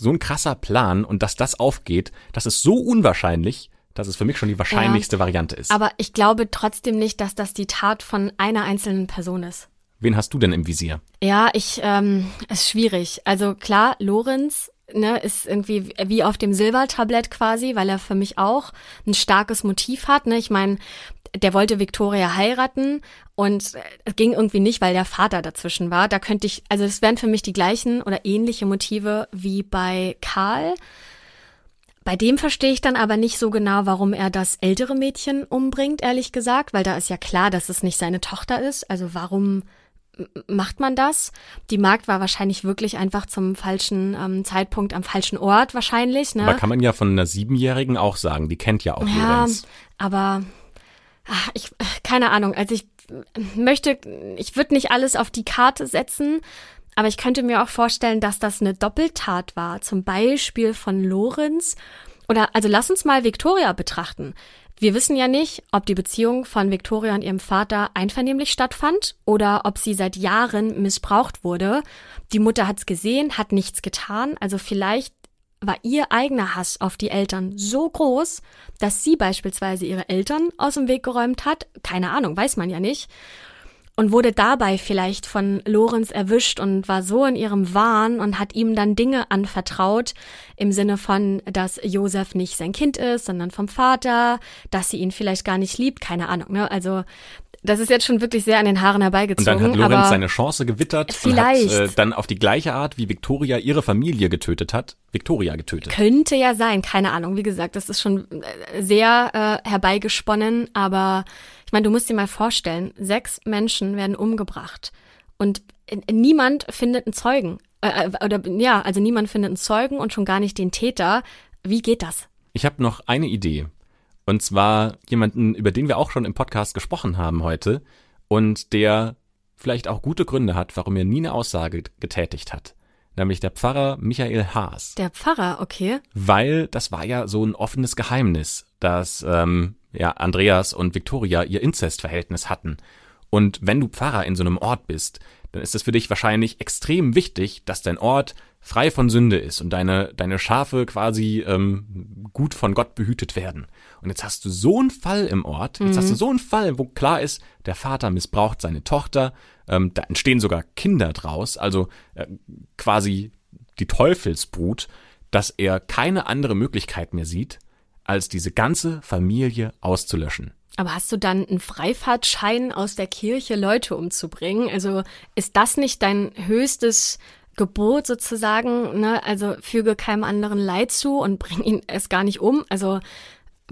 so ein krasser Plan und dass das aufgeht, das ist so unwahrscheinlich, dass es für mich schon die wahrscheinlichste Variante ist. Aber ich glaube trotzdem nicht, dass das die Tat von einer einzelnen Person ist. Wen hast du denn im Visier? Ja, ich, ähm, ist schwierig. Also klar, Lorenz, ne, ist irgendwie wie auf dem Silbertablett quasi, weil er für mich auch ein starkes Motiv hat, ne. Ich meine, der wollte Victoria heiraten und es ging irgendwie nicht, weil der Vater dazwischen war. Da könnte ich, also es wären für mich die gleichen oder ähnliche Motive wie bei Karl. Bei dem verstehe ich dann aber nicht so genau, warum er das ältere Mädchen umbringt, ehrlich gesagt, weil da ist ja klar, dass es nicht seine Tochter ist. Also warum macht man das? Die Magd war wahrscheinlich wirklich einfach zum falschen ähm, Zeitpunkt am falschen Ort wahrscheinlich. Ne? Aber kann man ja von einer Siebenjährigen auch sagen, die kennt ja auch Ja, Lorenz. aber ach, ich keine Ahnung. Also ich möchte, ich würde nicht alles auf die Karte setzen, aber ich könnte mir auch vorstellen, dass das eine Doppeltat war. Zum Beispiel von Lorenz oder also lass uns mal Victoria betrachten. Wir wissen ja nicht, ob die Beziehung von Victoria und ihrem Vater einvernehmlich stattfand oder ob sie seit Jahren missbraucht wurde. Die Mutter hat's gesehen, hat nichts getan. Also vielleicht war ihr eigener Hass auf die Eltern so groß, dass sie beispielsweise ihre Eltern aus dem Weg geräumt hat. Keine Ahnung, weiß man ja nicht. Und wurde dabei vielleicht von Lorenz erwischt und war so in ihrem Wahn und hat ihm dann Dinge anvertraut, im Sinne von, dass Josef nicht sein Kind ist, sondern vom Vater, dass sie ihn vielleicht gar nicht liebt, keine Ahnung. Ne? Also das ist jetzt schon wirklich sehr an den Haaren Und herbeigezogen. dann hat Lorenz seine Chance gewittert Vielleicht. und hat äh, dann auf die gleiche Art, wie Victoria ihre Familie getötet hat, Victoria getötet. Könnte ja sein, keine Ahnung. Wie gesagt, das ist schon äh, sehr äh, herbeigesponnen, aber ich meine, du musst dir mal vorstellen, sechs Menschen werden umgebracht und äh, niemand findet einen Zeugen. Äh, äh, oder ja, also niemand findet einen Zeugen und schon gar nicht den Täter. Wie geht das? Ich habe noch eine Idee. Und zwar jemanden, über den wir auch schon im Podcast gesprochen haben heute und der vielleicht auch gute Gründe hat, warum er nie eine Aussage getätigt hat. Nämlich der Pfarrer Michael Haas. Der Pfarrer, okay. Weil das war ja so ein offenes Geheimnis, dass ähm, ja, Andreas und Victoria ihr Inzestverhältnis hatten. Und wenn du Pfarrer in so einem Ort bist, dann ist es für dich wahrscheinlich extrem wichtig, dass dein Ort frei von Sünde ist und deine, deine Schafe quasi ähm, gut von Gott behütet werden. Und jetzt hast du so einen Fall im Ort, jetzt hast du so einen Fall, wo klar ist, der Vater missbraucht seine Tochter, ähm, da entstehen sogar Kinder draus, also äh, quasi die Teufelsbrut, dass er keine andere Möglichkeit mehr sieht, als diese ganze Familie auszulöschen. Aber hast du dann einen Freifahrtschein aus der Kirche, Leute umzubringen? Also ist das nicht dein höchstes Gebot sozusagen? Ne? Also füge keinem anderen Leid zu und bring ihn es gar nicht um. Also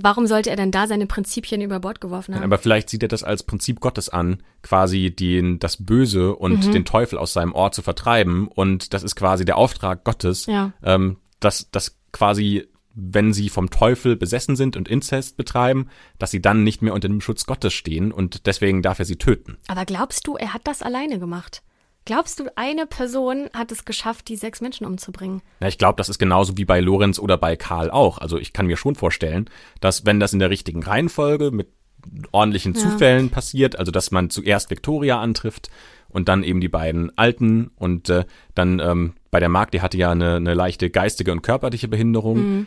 warum sollte er denn da seine Prinzipien über Bord geworfen haben? Aber vielleicht sieht er das als Prinzip Gottes an, quasi den, das Böse und Mhm. den Teufel aus seinem Ort zu vertreiben. Und das ist quasi der Auftrag Gottes, Ja. ähm, dass, dass quasi, wenn sie vom Teufel besessen sind und Inzest betreiben, dass sie dann nicht mehr unter dem Schutz Gottes stehen und deswegen darf er sie töten. Aber glaubst du, er hat das alleine gemacht? Glaubst du, eine Person hat es geschafft, die sechs Menschen umzubringen? Ja, ich glaube, das ist genauso wie bei Lorenz oder bei Karl auch. Also ich kann mir schon vorstellen, dass wenn das in der richtigen Reihenfolge mit ordentlichen Ja. Zufällen passiert, also dass man zuerst Victoria antrifft und dann eben die beiden Alten und äh, dann ähm, bei der Mark, die hatte ja eine, eine leichte geistige und körperliche Behinderung.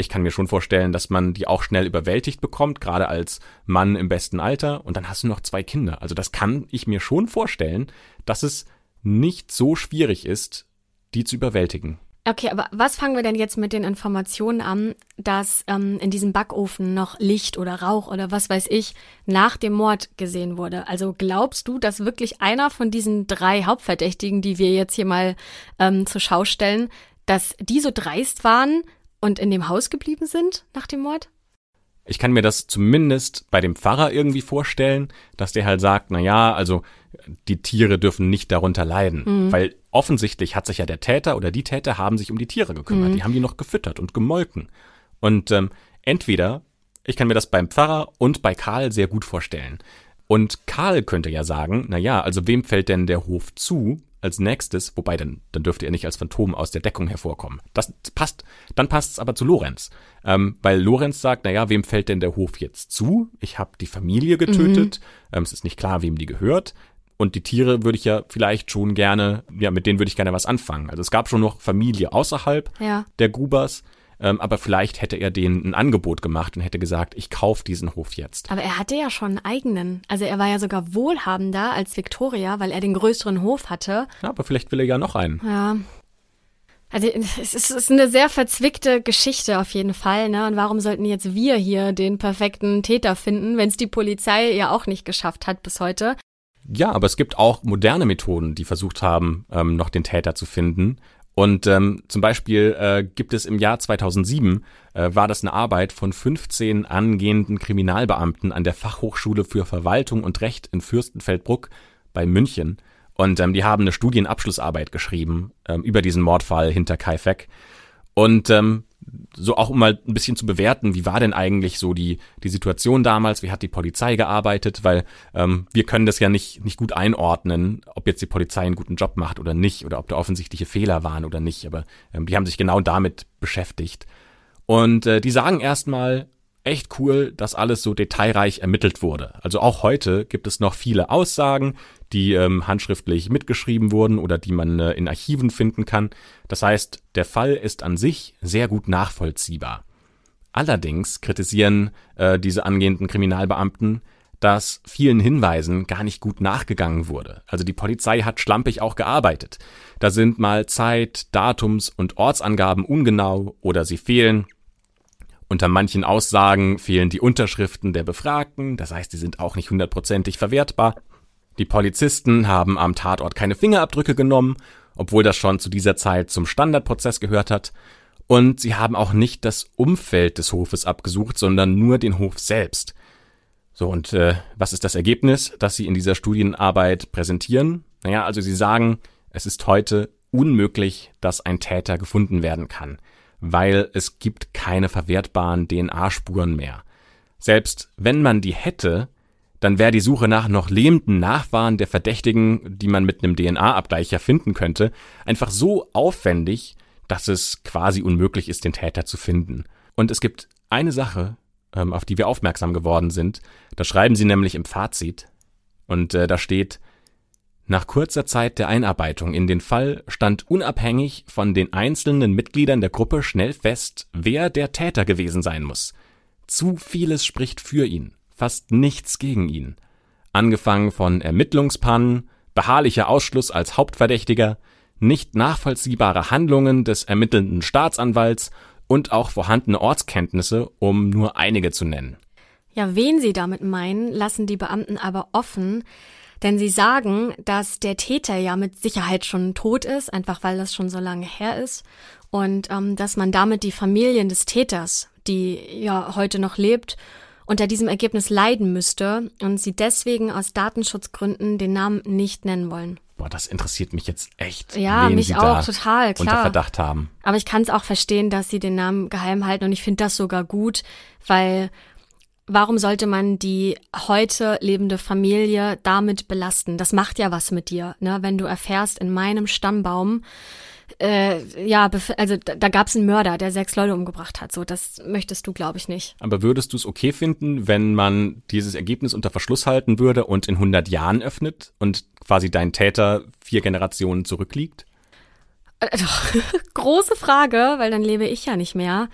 Ich kann mir schon vorstellen, dass man die auch schnell überwältigt bekommt, gerade als Mann im besten Alter. Und dann hast du noch zwei Kinder. Also das kann ich mir schon vorstellen, dass es nicht so schwierig ist, die zu überwältigen. Okay, aber was fangen wir denn jetzt mit den Informationen an, dass ähm, in diesem Backofen noch Licht oder Rauch oder was weiß ich nach dem Mord gesehen wurde? Also glaubst du, dass wirklich einer von diesen drei Hauptverdächtigen, die wir jetzt hier mal ähm, zur Schau stellen, dass die so dreist waren und in dem Haus geblieben sind nach dem Mord? Ich kann mir das zumindest bei dem Pfarrer irgendwie vorstellen, dass der halt sagt, na ja, also die Tiere dürfen nicht darunter leiden, weil offensichtlich hat sich ja der Täter oder die Täter haben sich um die Tiere gekümmert, die haben die noch gefüttert und gemolken. Und ähm, entweder ich kann mir das beim Pfarrer und bei Karl sehr gut vorstellen. Und Karl könnte ja sagen, na ja, also wem fällt denn der Hof zu als nächstes? Wobei dann dann dürfte er nicht als Phantom aus der Deckung hervorkommen. Das passt. Dann passt es aber zu Lorenz, ähm, weil Lorenz sagt, na ja, wem fällt denn der Hof jetzt zu? Ich habe die Familie getötet. Ähm, es ist nicht klar, wem die gehört. Und die Tiere würde ich ja vielleicht schon gerne, ja, mit denen würde ich gerne was anfangen. Also es gab schon noch Familie außerhalb Ja. der Grubers, ähm, aber vielleicht hätte er denen ein Angebot gemacht und hätte gesagt, ich kaufe diesen Hof jetzt. Aber er hatte ja schon einen eigenen. Also er war ja sogar wohlhabender als Victoria, weil er den größeren Hof hatte. Ja, aber vielleicht will er ja noch einen. Ja. Also es ist, es ist eine sehr verzwickte Geschichte auf jeden Fall, ne? Und warum sollten jetzt wir hier den perfekten Täter finden, wenn es die Polizei ja auch nicht geschafft hat bis heute? Ja, aber es gibt auch moderne Methoden, die versucht haben, ähm, noch den Täter zu finden. Und ähm, zum Beispiel äh, gibt es im Jahr 2007, äh, war das eine Arbeit von 15 angehenden Kriminalbeamten an der Fachhochschule für Verwaltung und Recht in Fürstenfeldbruck bei München. Und ähm, die haben eine Studienabschlussarbeit geschrieben ähm, über diesen Mordfall hinter Kai Feck. Und ähm, so auch um mal ein bisschen zu bewerten, wie war denn eigentlich so die, die Situation damals, wie hat die Polizei gearbeitet, weil ähm, wir können das ja nicht, nicht gut einordnen, ob jetzt die Polizei einen guten Job macht oder nicht, oder ob da offensichtliche Fehler waren oder nicht, aber ähm, die haben sich genau damit beschäftigt. Und äh, die sagen erstmal, echt cool, dass alles so detailreich ermittelt wurde. Also auch heute gibt es noch viele Aussagen, die ähm, handschriftlich mitgeschrieben wurden oder die man äh, in Archiven finden kann. Das heißt, der Fall ist an sich sehr gut nachvollziehbar. Allerdings kritisieren äh, diese angehenden Kriminalbeamten, dass vielen Hinweisen gar nicht gut nachgegangen wurde. Also die Polizei hat schlampig auch gearbeitet. Da sind mal Zeit, Datums und Ortsangaben ungenau oder sie fehlen. Unter manchen Aussagen fehlen die Unterschriften der Befragten, das heißt, die sind auch nicht hundertprozentig verwertbar. Die Polizisten haben am Tatort keine Fingerabdrücke genommen, obwohl das schon zu dieser Zeit zum Standardprozess gehört hat. Und sie haben auch nicht das Umfeld des Hofes abgesucht, sondern nur den Hof selbst. So, und äh, was ist das Ergebnis, das Sie in dieser Studienarbeit präsentieren? Naja, also Sie sagen, es ist heute unmöglich, dass ein Täter gefunden werden kann, weil es gibt keine verwertbaren DNA-Spuren mehr. Selbst wenn man die hätte, dann wäre die Suche nach noch lebenden Nachfahren der Verdächtigen, die man mit einem DNA-Abgleich finden könnte, einfach so aufwendig, dass es quasi unmöglich ist, den Täter zu finden. Und es gibt eine Sache, ähm, auf die wir aufmerksam geworden sind. Da schreiben sie nämlich im Fazit. Und äh, da steht, nach kurzer Zeit der Einarbeitung in den Fall stand unabhängig von den einzelnen Mitgliedern der Gruppe schnell fest, wer der Täter gewesen sein muss. Zu vieles spricht für ihn, fast nichts gegen ihn. Angefangen von Ermittlungspannen, beharrlicher Ausschluss als Hauptverdächtiger, nicht nachvollziehbare Handlungen des ermittelnden Staatsanwalts und auch vorhandene Ortskenntnisse, um nur einige zu nennen. Ja, wen sie damit meinen, lassen die Beamten aber offen, denn sie sagen, dass der Täter ja mit Sicherheit schon tot ist, einfach weil das schon so lange her ist, und ähm, dass man damit die Familien des Täters, die ja heute noch lebt, unter diesem Ergebnis leiden müsste und sie deswegen aus Datenschutzgründen den Namen nicht nennen wollen. Boah, das interessiert mich jetzt echt. Ja, wen mich sie auch, da total, Unter klar. Verdacht haben. Aber ich kann es auch verstehen, dass sie den Namen geheim halten und ich finde das sogar gut, weil warum sollte man die heute lebende Familie damit belasten? Das macht ja was mit dir, ne? Wenn du erfährst, in meinem Stammbaum, äh, ja, also da, da gab es einen Mörder, der sechs Leute umgebracht hat. So, das möchtest du, glaube ich, nicht. Aber würdest du es okay finden, wenn man dieses Ergebnis unter Verschluss halten würde und in 100 Jahren öffnet und quasi dein Täter vier Generationen zurückliegt? Äh, Große Frage, weil dann lebe ich ja nicht mehr.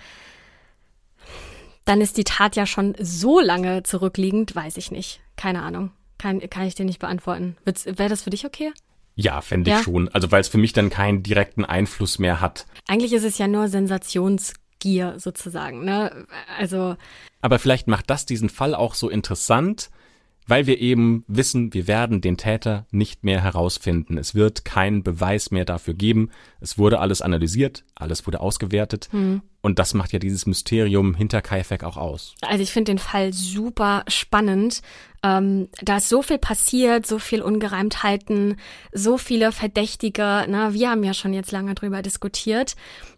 Dann ist die Tat ja schon so lange zurückliegend, weiß ich nicht. Keine Ahnung. Kann, kann ich dir nicht beantworten. Wäre das für dich okay? Ja, fände ich Ja. schon. Also weil es für mich dann keinen direkten Einfluss mehr hat. Eigentlich ist es ja nur Sensationsgier sozusagen, ne? Also, Aber vielleicht macht das diesen Fall auch so interessant, weil wir eben wissen, wir werden den Täter nicht mehr herausfinden. Es wird keinen Beweis mehr dafür geben. Es wurde alles analysiert, alles wurde ausgewertet. Und das macht ja dieses Mysterium hinter Kaifek auch aus. also ich finde den Fall super spannend. Ähm, da ist so viel passiert, so viel Ungereimtheiten, so viele Verdächtige. Ne? Wir haben ja schon jetzt lange drüber diskutiert.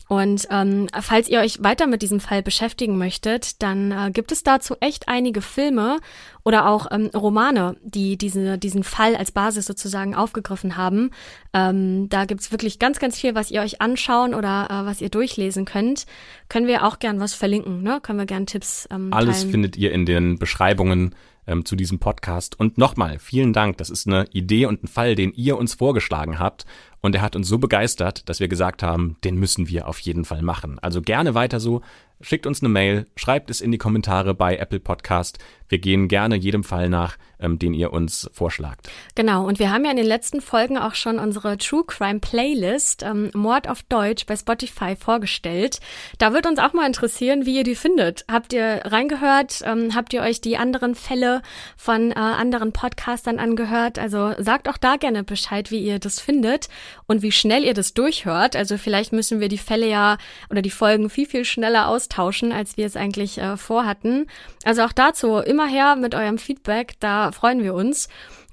Und ähm, falls ihr euch weiter mit diesem Fall beschäftigen möchtet, dann äh, gibt es dazu echt einige Filme oder auch ähm, Romane, die diese, diesen Fall als Basis sozusagen aufgegriffen haben. Ähm, da gibt's wirklich ganz, ganz viel, was ihr euch anschauen oder äh, was ihr durchlesen könnt. Können wir auch gern was verlinken, ne? Können wir gern Tipps ähm, Alles teilen. findet ihr in den Beschreibungen ähm, zu diesem Podcast. Und nochmal, vielen Dank. Das ist eine Idee und ein Fall, den ihr uns vorgeschlagen habt. Und er hat uns so begeistert, dass wir gesagt haben, den müssen wir auf jeden Fall machen. Also gerne weiter so. Schickt uns eine Mail, schreibt es in die Kommentare bei Apple Podcast. Wir gehen gerne jedem Fall nach, ähm, den ihr uns vorschlagt. Genau, und wir haben ja in den letzten Folgen auch schon unsere True Crime Playlist ähm, Mord auf Deutsch bei Spotify vorgestellt. Da wird uns auch mal interessieren, wie ihr die findet. Habt ihr reingehört? Ähm, habt ihr euch die anderen Fälle von äh, anderen Podcastern angehört? Also sagt auch da gerne Bescheid, wie ihr das findet und wie schnell ihr das durchhört. Also vielleicht müssen wir die Fälle ja oder die Folgen viel, viel schneller austauschen, als wir es eigentlich äh, vorhatten. Also auch dazu immer her mit eurem Feedback, da freuen wir uns.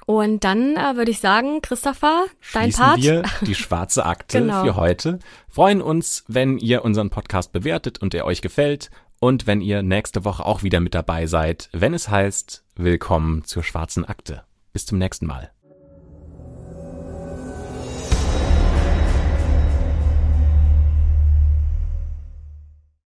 Und dann äh, würde ich sagen, Christopher, dein Schließen Part. wir die schwarze Akte Genau. für heute. Freuen uns, wenn ihr unseren Podcast bewertet und er euch gefällt und wenn ihr nächste Woche auch wieder mit dabei seid, wenn es heißt, willkommen zur schwarzen Akte. Bis zum nächsten Mal.